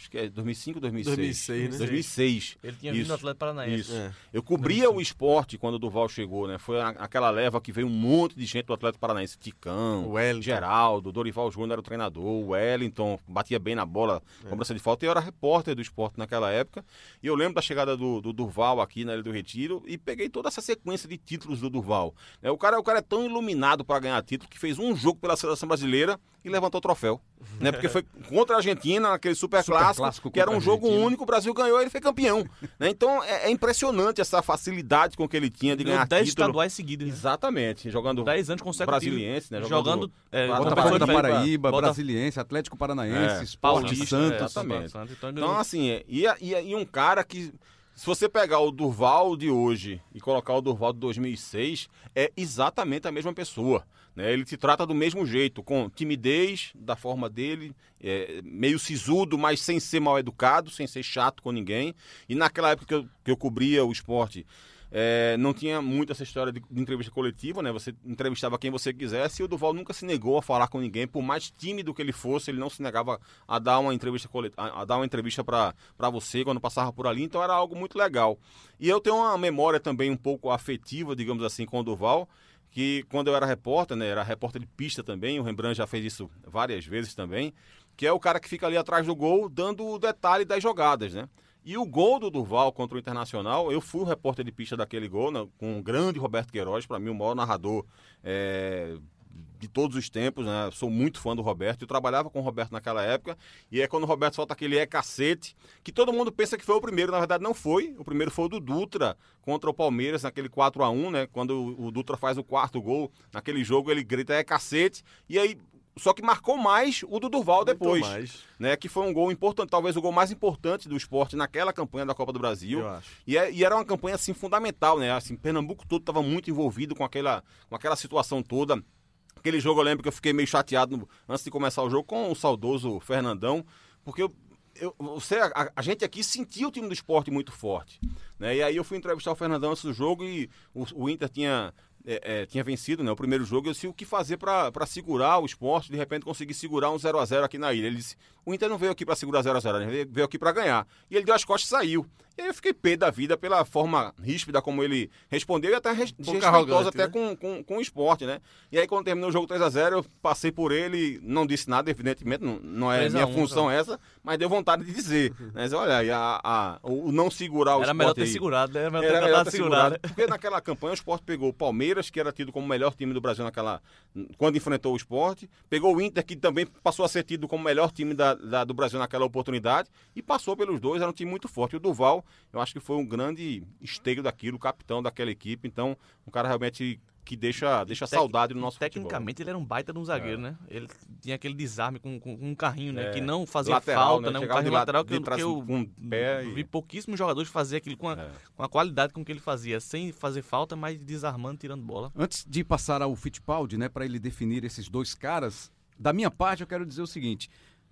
acho que é 2005, 2006. 2006, né? 2006. Ele tinha vindo no Atlético Paranaense. Isso. É. Eu cobria 2005. o esporte quando o Duval chegou, né? Foi aquela leva que veio um monte de gente do Atlético Paranaense. Ticão, Wellington. Geraldo, Dorival Júnior era o treinador, o Wellington batia bem na bola, é. cobrança de falta. E eu era repórter do esporte naquela época. E eu lembro da chegada do, do Durval aqui na Ilha do Retiro e peguei toda essa sequência de títulos do Durval. É, o, cara, o cara é tão iluminado para ganhar título que fez um jogo pela seleção brasileira e levantou o troféu. né? Porque foi [LAUGHS] contra a Argentina, naquele super, super clássico, clássico que era um jogo único, o Brasil ganhou e ele foi campeão. né? Então é, é, impressionante essa facilidade com que ele tinha de ganhar 10 título. estaduais seguidos. Né? Exatamente, jogando 10 anos consecutivos. Brasiliense, né? Jogando, é, Botafogo da Paraíba, Bota... Brasiliense, Atlético Paranaense, é, Esporte Santos. Exatamente. Então, então assim, e, e, e um cara que se você pegar o Durval de hoje e colocar o Durval de 2006, é exatamente a mesma pessoa. Né? Ele se trata do mesmo jeito, com timidez, da forma dele, é, meio sisudo, mas sem ser mal educado, sem ser chato com ninguém. E naquela época que eu, que eu cobria o esporte, é, não tinha muito essa história de, de, entrevista coletiva, né? Você entrevistava quem você quisesse e o Duval nunca se negou a falar com ninguém, por mais tímido que ele fosse, ele não se negava a dar uma entrevista a, a dar uma entrevista para você quando passava por ali, então era algo muito legal. E eu tenho uma memória também um pouco afetiva, digamos assim, com o Duval, que quando eu era repórter, né, era repórter de pista também, o Rembrandt já fez isso várias vezes também, que é o cara que fica ali atrás do gol dando o detalhe das jogadas, né? E o gol do Durval contra o Internacional, eu fui o repórter de pista daquele gol, né, com o grande Roberto Queiroz, para mim o maior narrador é, de todos os tempos, né? Sou muito fã do Roberto. Eu trabalhava com o Roberto naquela época. E é quando o Roberto solta aquele é cacete, que todo mundo pensa que foi o primeiro. Na verdade, não foi. O primeiro foi o do Dutra contra o Palmeiras, naquele 4 a 1 né? Quando o Dutra faz o quarto gol, naquele jogo ele grita é cacete. E aí só que marcou mais o do Durval depois, né? Que foi um gol importante, talvez o gol mais importante do esporte naquela campanha da Copa do Brasil. E, é- e era uma campanha assim fundamental, né? Assim, Pernambuco todo estava muito envolvido com aquela, com aquela situação toda. Aquele jogo eu lembro que eu fiquei meio chateado no- antes de começar o jogo com o saudoso Fernandão, porque eu, eu- você, a, a gente aqui sentia o time do esporte muito forte. Né? E aí eu fui entrevistar o Fernandão antes do jogo e o, o Inter tinha, é, é, tinha vencido né, o primeiro jogo. Eu disse o que fazer para segurar o esporte, de repente conseguir segurar um 0 a 0 aqui na ilha. Ele disse: o Inter não veio aqui para segurar 0 a 0 ele veio aqui para ganhar. E ele deu as costas e saiu. E aí eu fiquei pé da vida pela forma ríspida como ele respondeu e até desrespeitosa até né? com, com, com o esporte, né? E aí quando terminou o jogo 3 a 0 eu passei por ele, não disse nada, evidentemente, não, não é 3 a minha 1, função essa, mas deu vontade de dizer. [LAUGHS] Né? Olha, aí, a, a- o não segurar o Era esporte melhor ter aí. segurado, né? Era melhor Era ter melhor tentado ter segurado. né? Porque naquela campanha o Sport pegou o Palmeiras, que era tido como o melhor time do Brasil naquela. Quando enfrentou o Sport. Pegou o Inter, que também passou a ser tido como o melhor time da, da- do Brasil naquela oportunidade. E passou pelos dois, era um time muito forte. O Duval, eu acho que foi um grande esteio daquilo, capitão daquela equipe. Então, um cara realmente que deixa, deixa Tec- saudade no nosso futebol. Tecnicamente ele era um baita de um zagueiro, né? Ele tinha aquele desarme com, com, com um carrinho, né? É. Que não fazia Lateral, falta, né? né? Um carrinho lateral de que, eu- trás que eu com o pé e- vi pouquíssimos jogadores fazer aquilo com a, É. com a qualidade com que ele fazia, sem fazer falta, mas desarmando, tirando bola. Antes de passar ao Fittipaldi, né, para ele definir esses dois caras, da minha parte eu quero dizer o seguinte: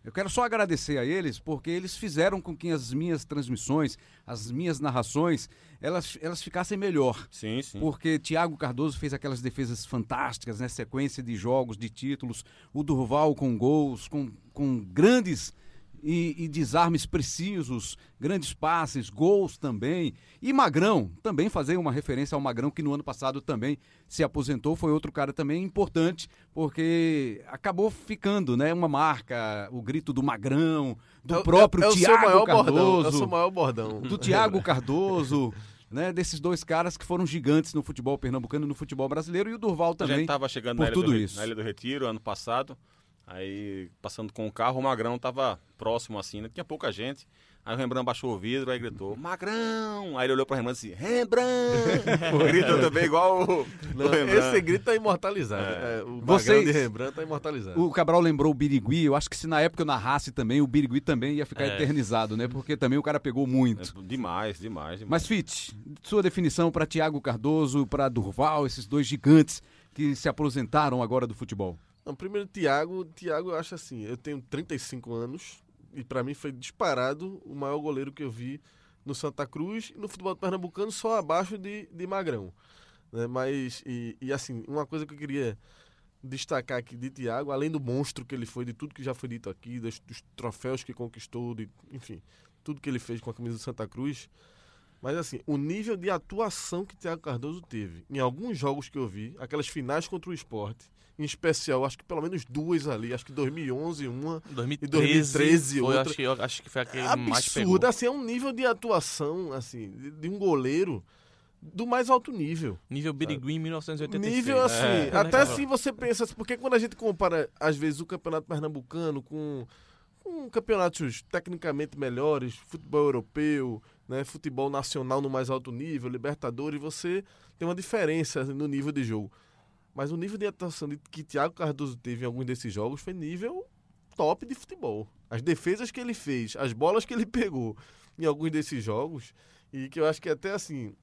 eu quero só agradecer a eles porque eles fizeram com que as minhas transmissões, as minhas narrações, elas, elas ficassem melhor. Sim, sim. Porque Thiago Cardoso fez aquelas defesas fantásticas, né? Sequência de jogos, de títulos. O Durval com gols, com, com grandes e, e desarmes precisos, grandes passes, gols também. E Magrão, também fazer uma referência ao Magrão, que no ano passado também se aposentou, foi outro cara também importante, porque acabou ficando, né? Uma marca, o grito do Magrão, do É próprio é, é o seu Thiago maior Cardoso bordão. É o seu maior bordão. do Thiago [LAUGHS] Cardoso, né, desses dois caras que foram gigantes no futebol pernambucano e no futebol brasileiro, e o Durval também. gente tava chegando por na ilha, tudo do, isso. na ilha do Retiro ano passado. Aí, passando com o carro, o Magrão tava próximo assim, né? Tinha pouca gente. Aí o Rembrandt baixou o vidro e gritou: Magrão! Aí ele olhou pro Rembrandt e disse: Rembrandt! [LAUGHS] Gritou também igual o, Não, o Rembrandt. esse grito tá imortalizado. É, o Vocês- Vocês... de Rembrandt tá imortalizado. O Cabral lembrou o Birigui, eu acho que se na época eu narrasse também, o Birigui também ia ficar É. eternizado, né? Porque também o cara pegou muito. É, demais, demais, demais. Mas, Fit, sua definição para Thiago Cardoso, para Durval, esses dois gigantes que se aposentaram agora do futebol. Não, primeiro, Thiago. Thiago, eu acho assim, eu tenho 35 anos e pra mim foi disparado o maior goleiro que eu vi no Santa Cruz e no futebol pernambucano só abaixo de, de Magrão. né? Mas, e, e assim, uma coisa que eu queria destacar aqui de Thiago, além do monstro que ele foi, de tudo que já foi dito aqui, dos, dos troféus que conquistou, de, enfim, tudo que ele fez com a camisa do Santa Cruz. Mas assim, o nível de atuação que Thiago Cardoso teve em alguns jogos que eu vi, aquelas finais contra o esporte, em especial, acho que pelo menos duas ali, acho que 2011 uma, 2013, 2013 foi, outra. acho, eu acho que foi aquele que mais pegou. assim, é um nível de atuação, assim, de, de um goleiro do mais alto nível. Nível Birigui em 1986. Nível assim, É, né, até Cabral? assim você pensa, assim, porque quando a gente compara, às vezes, o campeonato pernambucano com, com campeonatos tecnicamente melhores, futebol europeu, né, futebol nacional no mais alto nível, Libertadores, você tem uma diferença no nível de jogo. Mas o nível de atuação que Thiago Cardoso teve em alguns desses jogos foi nível top de futebol. As defesas que ele fez, as bolas que ele [LAUGHS] pegou em alguns desses jogos, e que eu acho que até assim,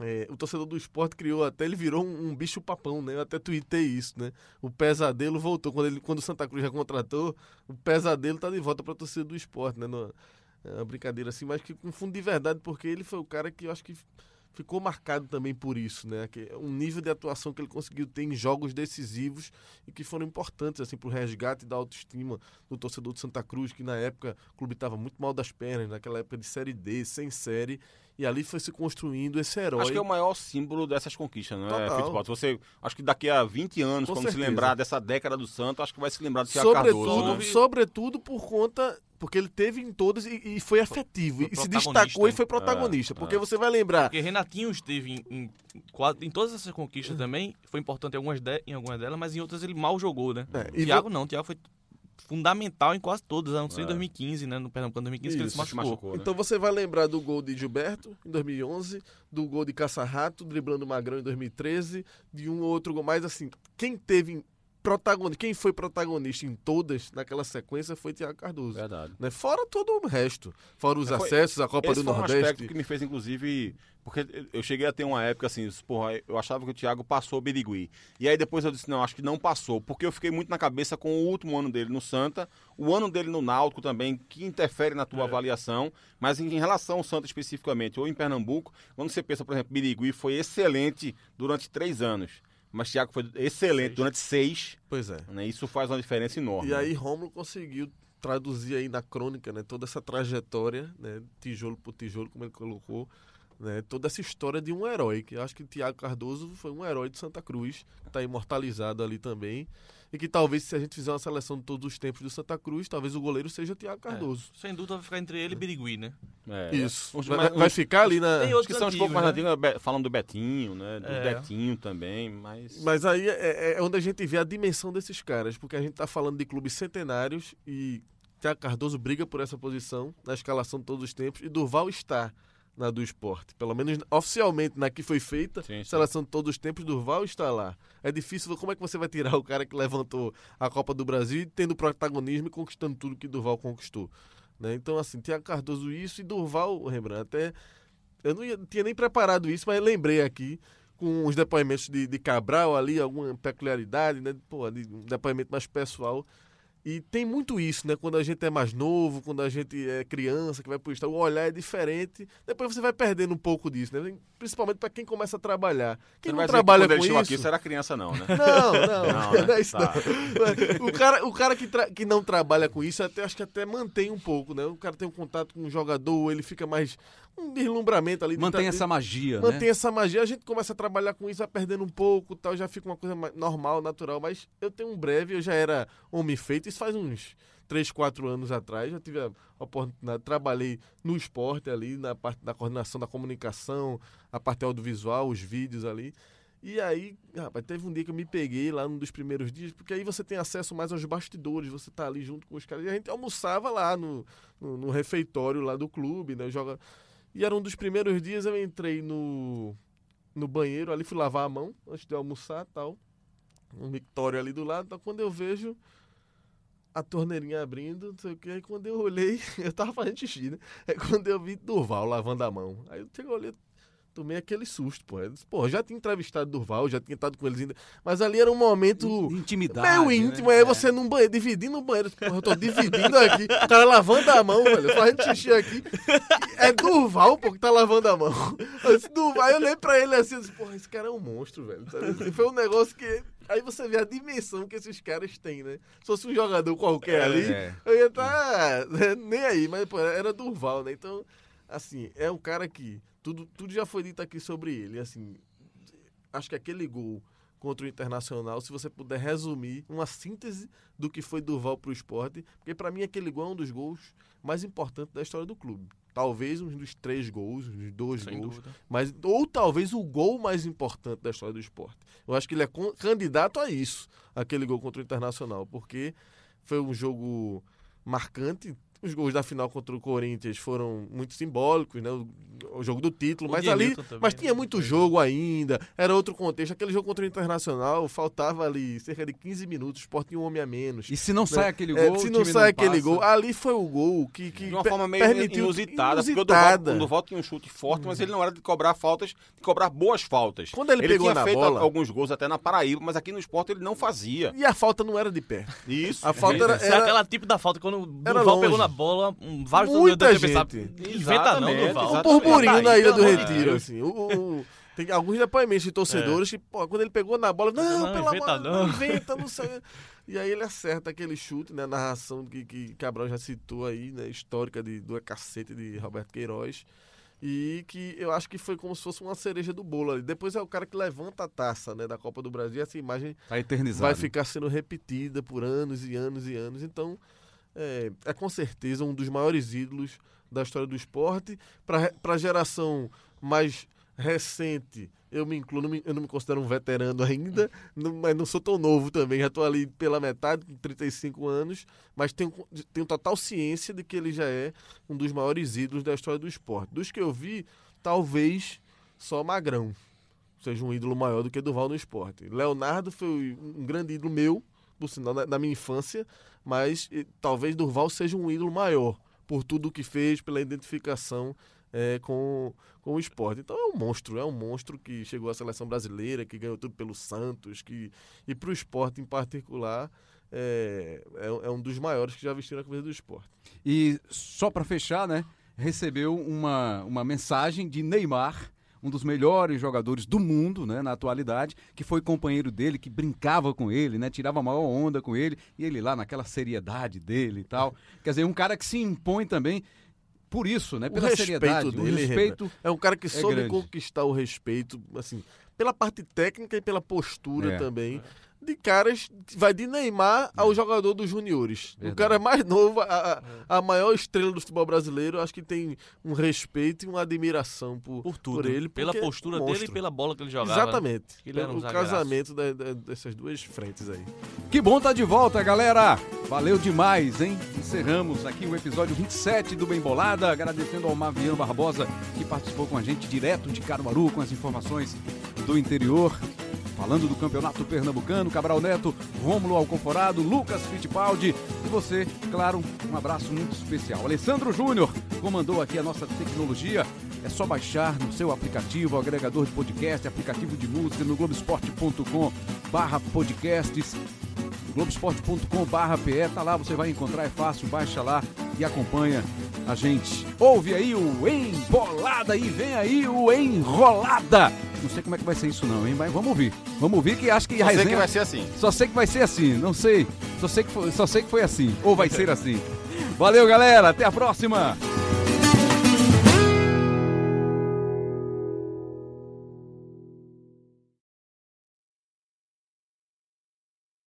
é, o torcedor do esporte criou até, ele virou um, um bicho papão, né? Eu até tuitei isso, né? O pesadelo voltou. Quando, ele, quando o Santa Cruz já contratou, o pesadelo tá de volta pra torcida do esporte, né? No, é uma brincadeira assim, mas que com fundo de verdade, porque ele foi o cara que eu acho que ficou marcado também por isso, né? Que é um nível de atuação que ele conseguiu ter em jogos decisivos e que foram importantes assim para o resgate da autoestima do torcedor do Santa Cruz, que na época o clube estava muito mal das pernas, naquela época de série D, sem série, e ali foi se construindo esse herói. Acho que é o maior símbolo dessas conquistas, não é, Total. Fittipaldi? Você, acho que daqui a 20 anos, Com quando se certeza. lembrar dessa década do Santo, acho que vai se lembrar do Thiago Cardoso. sobretudo, né? sobretudo por conta porque ele teve em todas e, e foi efetivo. foi e se né? destacou e foi protagonista. É, porque é. você vai lembrar. Porque Renatinho esteve em, em, quase- em todas essas conquistas também, foi importante em algumas, de- em algumas delas, mas em outras ele mal jogou, né? É, o e Thiago não, o Thiago foi fundamental em quase todas, a não ser em É. 2015, né? No Pernambucano 2015, que ele se Isso, Se machucou. machucou, né? Então você vai lembrar do gol de Gilberto em 2011, do gol de Caça-Rato, driblando o Magrão em 2013, de um ou outro gol. Mas assim, quem teve protagonista, quem foi protagonista em todas naquela sequência foi Thiago Cardoso. Verdade. Né? Fora todo o resto. Fora os É, foi- acessos, a Copa Esse do foi um Nordeste. aspecto que me fez, inclusive. Porque eu cheguei a ter uma época assim, porra, eu achava que o Thiago passou o Birigui. E aí depois eu disse, não, acho que não passou. Porque eu fiquei muito na cabeça com o último ano dele no Santa, o ano dele no Náutico também, que interfere na tua avaliação. Mas em relação ao Santa especificamente, ou em Pernambuco, quando você pensa, por exemplo, Birigui foi excelente durante três anos. Mas Thiago foi excelente durante seis. Pois é. Né? Isso faz uma diferença enorme. E aí Rômulo conseguiu traduzir aí na crônica, né, toda essa trajetória, né, tijolo por tijolo, como ele colocou, né, toda essa história de um herói, que eu acho que Tiago Cardoso foi um herói de Santa Cruz, está imortalizado ali também, e que talvez se a gente fizer uma seleção de todos os tempos do Santa Cruz, talvez o goleiro seja Tiago Cardoso. Sem dúvida vai ficar entre ele e Birigui, né? É, Isso. Vai, mas- vai ficar ali na... Tem Os que outros são um pouco mais antigos, né? antigos, Be- falando do Betinho, né? Do É. Betinho também, mas. Mas aí é, é onde a gente vê a dimensão desses caras, porque a gente tá falando de clubes centenários e Tiago Cardoso briga por essa posição na escalação de todos os tempos e Durval está na do esporte. Pelo menos oficialmente na que foi feita, Sim, sim. seleção de todos os tempos, Durval está lá. É difícil, como é que você vai tirar o cara que levantou a Copa do Brasil tendo protagonismo e conquistando tudo que Durval conquistou? Né? Então, assim, Tiago Cardoso isso e Durval, Rembrandt, até. Eu não ia- tinha nem preparado isso, mas lembrei aqui com os depoimentos de, de Cabral ali, alguma peculiaridade, né? Pô, de, um depoimento mais pessoal. E tem muito isso, né? Quando a gente é mais novo, quando a gente é criança, que vai pro estado, o olhar é diferente. Depois você vai perdendo um pouco disso, né? Principalmente para quem começa a trabalhar. Quem Você não, que trabalha quando com ele isso... aqui, você era criança, não, né? Não, não, [LAUGHS] Não, não, né? é isso Tá. não. [LAUGHS] O cara, o cara que, tra- que não trabalha com isso, até, acho que até mantém um pouco, né? O cara tem um contato com o jogador, ele fica mais. Um deslumbramento ali. Mantém tá- essa magia, Mantém né? essa magia, a gente começa a trabalhar com isso, vai perdendo um pouco, tal, já fica uma coisa normal, natural, mas eu tenho um breve, eu já era homem feito, isso faz uns 3, 4 anos atrás, já tive a oportunidade, trabalhei no esporte ali, na parte da coordenação da comunicação, a parte audiovisual, os vídeos ali. E aí, rapaz, teve um dia que eu me peguei lá num dos primeiros dias, porque aí você tem acesso mais aos bastidores, você tá ali junto com os caras. E a gente almoçava lá no, no, no refeitório lá do clube, né? Joga... E era um dos primeiros dias, eu entrei no, no banheiro ali, fui lavar a mão antes de almoçar tal. Um mictório ali do lado, quando eu vejo a torneirinha abrindo, não sei o que, aí quando eu olhei, [LAUGHS] eu tava fazendo xixi, né? É quando eu vi Durval lavando a mão. Aí eu olhei, tomei aquele susto, pô. Pô, já tinha entrevistado Durval, já tinha estado com eles ainda, mas ali era um momento Intimidade. meio né? íntimo, aí você num banheiro, dividindo o banheiro. Porra, eu tô dividindo aqui, o cara lavando a mão, velho, fazendo xixi aqui. É Durval, pô, que tá lavando a mão. Eu disse, Durval, eu olhei pra ele assim, eu disse, porra, esse cara é um monstro, velho. sabe? Assim, Foi um negócio que. Aí você vê a dimensão que esses caras têm, né? Se fosse um jogador qualquer ali, É. eu ia estar nem aí, mas pô, era Durval, né? Então, assim, é um cara que tudo, tudo já foi dito aqui sobre ele. Assim, acho que aquele gol contra o Internacional, se você puder resumir uma síntese do que foi Durval pro esporte, porque para mim aquele gol é um dos gols mais importantes da história do clube. Talvez um dos três gols, um dos dois Sem gols, dúvida. mas ou talvez o gol mais importante da história do esporte. Eu acho que ele é candidato a isso, aquele gol contra o Internacional, porque foi um jogo marcante. Os gols da final contra o Corinthians foram muito simbólicos, né? O, o jogo do título, O mas ali, também, mas né? tinha muito jogo ainda, era outro contexto. Aquele jogo contra o Internacional, faltava ali cerca de 15 minutos, o Sport tinha um homem a menos. E se não sai aquele É, gol, se o não time sai aquele passa. gol, ali foi o gol que, que De uma forma meio permitiu inusitada, porque o inusitada. Durval tinha um chute forte, mas ele não era de cobrar faltas, de cobrar boas faltas. Quando ele pegou tinha na feito bola- alguns gols até na Paraíba, mas aqui no esporte ele não fazia. E a falta não era de pé. Isso. A falta era, Isso é era- aquela tipo da falta, quando o era longe. pegou na bola, um, vários Muita gente. inventa não, Durval. um burburinho na Ilha do Retiro, assim. O, o- tem alguns depoimentos de torcedores que, pô, quando ele pegou na bola, não, Não, pelo inventa amor, não. não inventa, não sei. E aí ele acerta aquele chute, né? A narração que, que Cabral já citou aí, né? Histórica de, do cacete de Roberto Queiroz. E que eu acho que foi como se fosse uma cereja do bolo ali. Depois é o cara que levanta a taça, né? Da Copa do Brasil. Essa imagem Tá vai ficar sendo repetida por anos e anos e anos. Então, é, é com certeza um dos maiores ídolos da história do esporte. Para a geração mais recente, eu me incluo, não me, eu não me considero um veterano ainda, [LAUGHS] não, mas não sou tão novo também, já estou ali pela metade, com 35 anos, mas tenho, tenho total ciência de que ele já é um dos maiores ídolos da história do esporte. Dos que eu vi, talvez só Magrão seja um ídolo maior do que Duval no esporte. Leonardo foi um grande ídolo meu, por sinal, da minha infância, mas talvez Durval seja um ídolo maior por tudo o que fez, pela identificação é, com, com o esporte. Então é um monstro, é um monstro que chegou à seleção brasileira, que ganhou tudo pelo Santos, que, e para o esporte em particular. É, é, é, um dos maiores que já vestiram a camisa do esporte. E só para fechar, né? Recebeu uma, uma mensagem de Neymar, um dos melhores jogadores do mundo, né, na atualidade, que foi companheiro dele, que brincava com ele, né, tirava a maior onda com ele, e ele lá naquela seriedade dele e tal. [LAUGHS] Quer dizer, um cara que se impõe também por isso, né? Pela o seriedade, dele, o respeito. É um cara que é soube grande. conquistar o respeito, assim, pela parte técnica e pela postura é. também de caras, vai de Neymar ao é. jogador dos juniores. Verdade. O cara mais novo, a, a maior estrela do futebol brasileiro, acho que tem um respeito e uma admiração por, por, tudo, por ele. Pela postura dele e pela bola que ele jogava. Exatamente. Ele o casamento da, da, dessas duas frentes aí. Que bom tá de volta, galera! Valeu demais, hein? Encerramos aqui o episódio 27 do Bem Bolada, agradecendo ao Maviano Barbosa, que participou com a gente direto de Caruaru com as informações do interior. Falando do Campeonato Pernambucano, Cabral Neto, Rômulo Alconforado, Lucas Fittipaldi e você, claro, um abraço muito especial. Alessandro Júnior comandou aqui a nossa tecnologia. É só baixar no seu aplicativo, agregador de podcast, aplicativo de música no globesport.com barra podcasts globesport.com.br PE, tá lá, você vai encontrar, é fácil, baixa lá e acompanha a gente. Ouve aí o Embolada e vem aí o Enrolada. Não sei como é que vai ser isso não, hein? Mas vamos ouvir. Vamos ouvir que acho que Só resenha... sei que vai ser assim. Só sei que vai ser assim, não sei. Só sei que foi, só sei que foi assim, ou vai ser assim. Valeu, galera, até a próxima.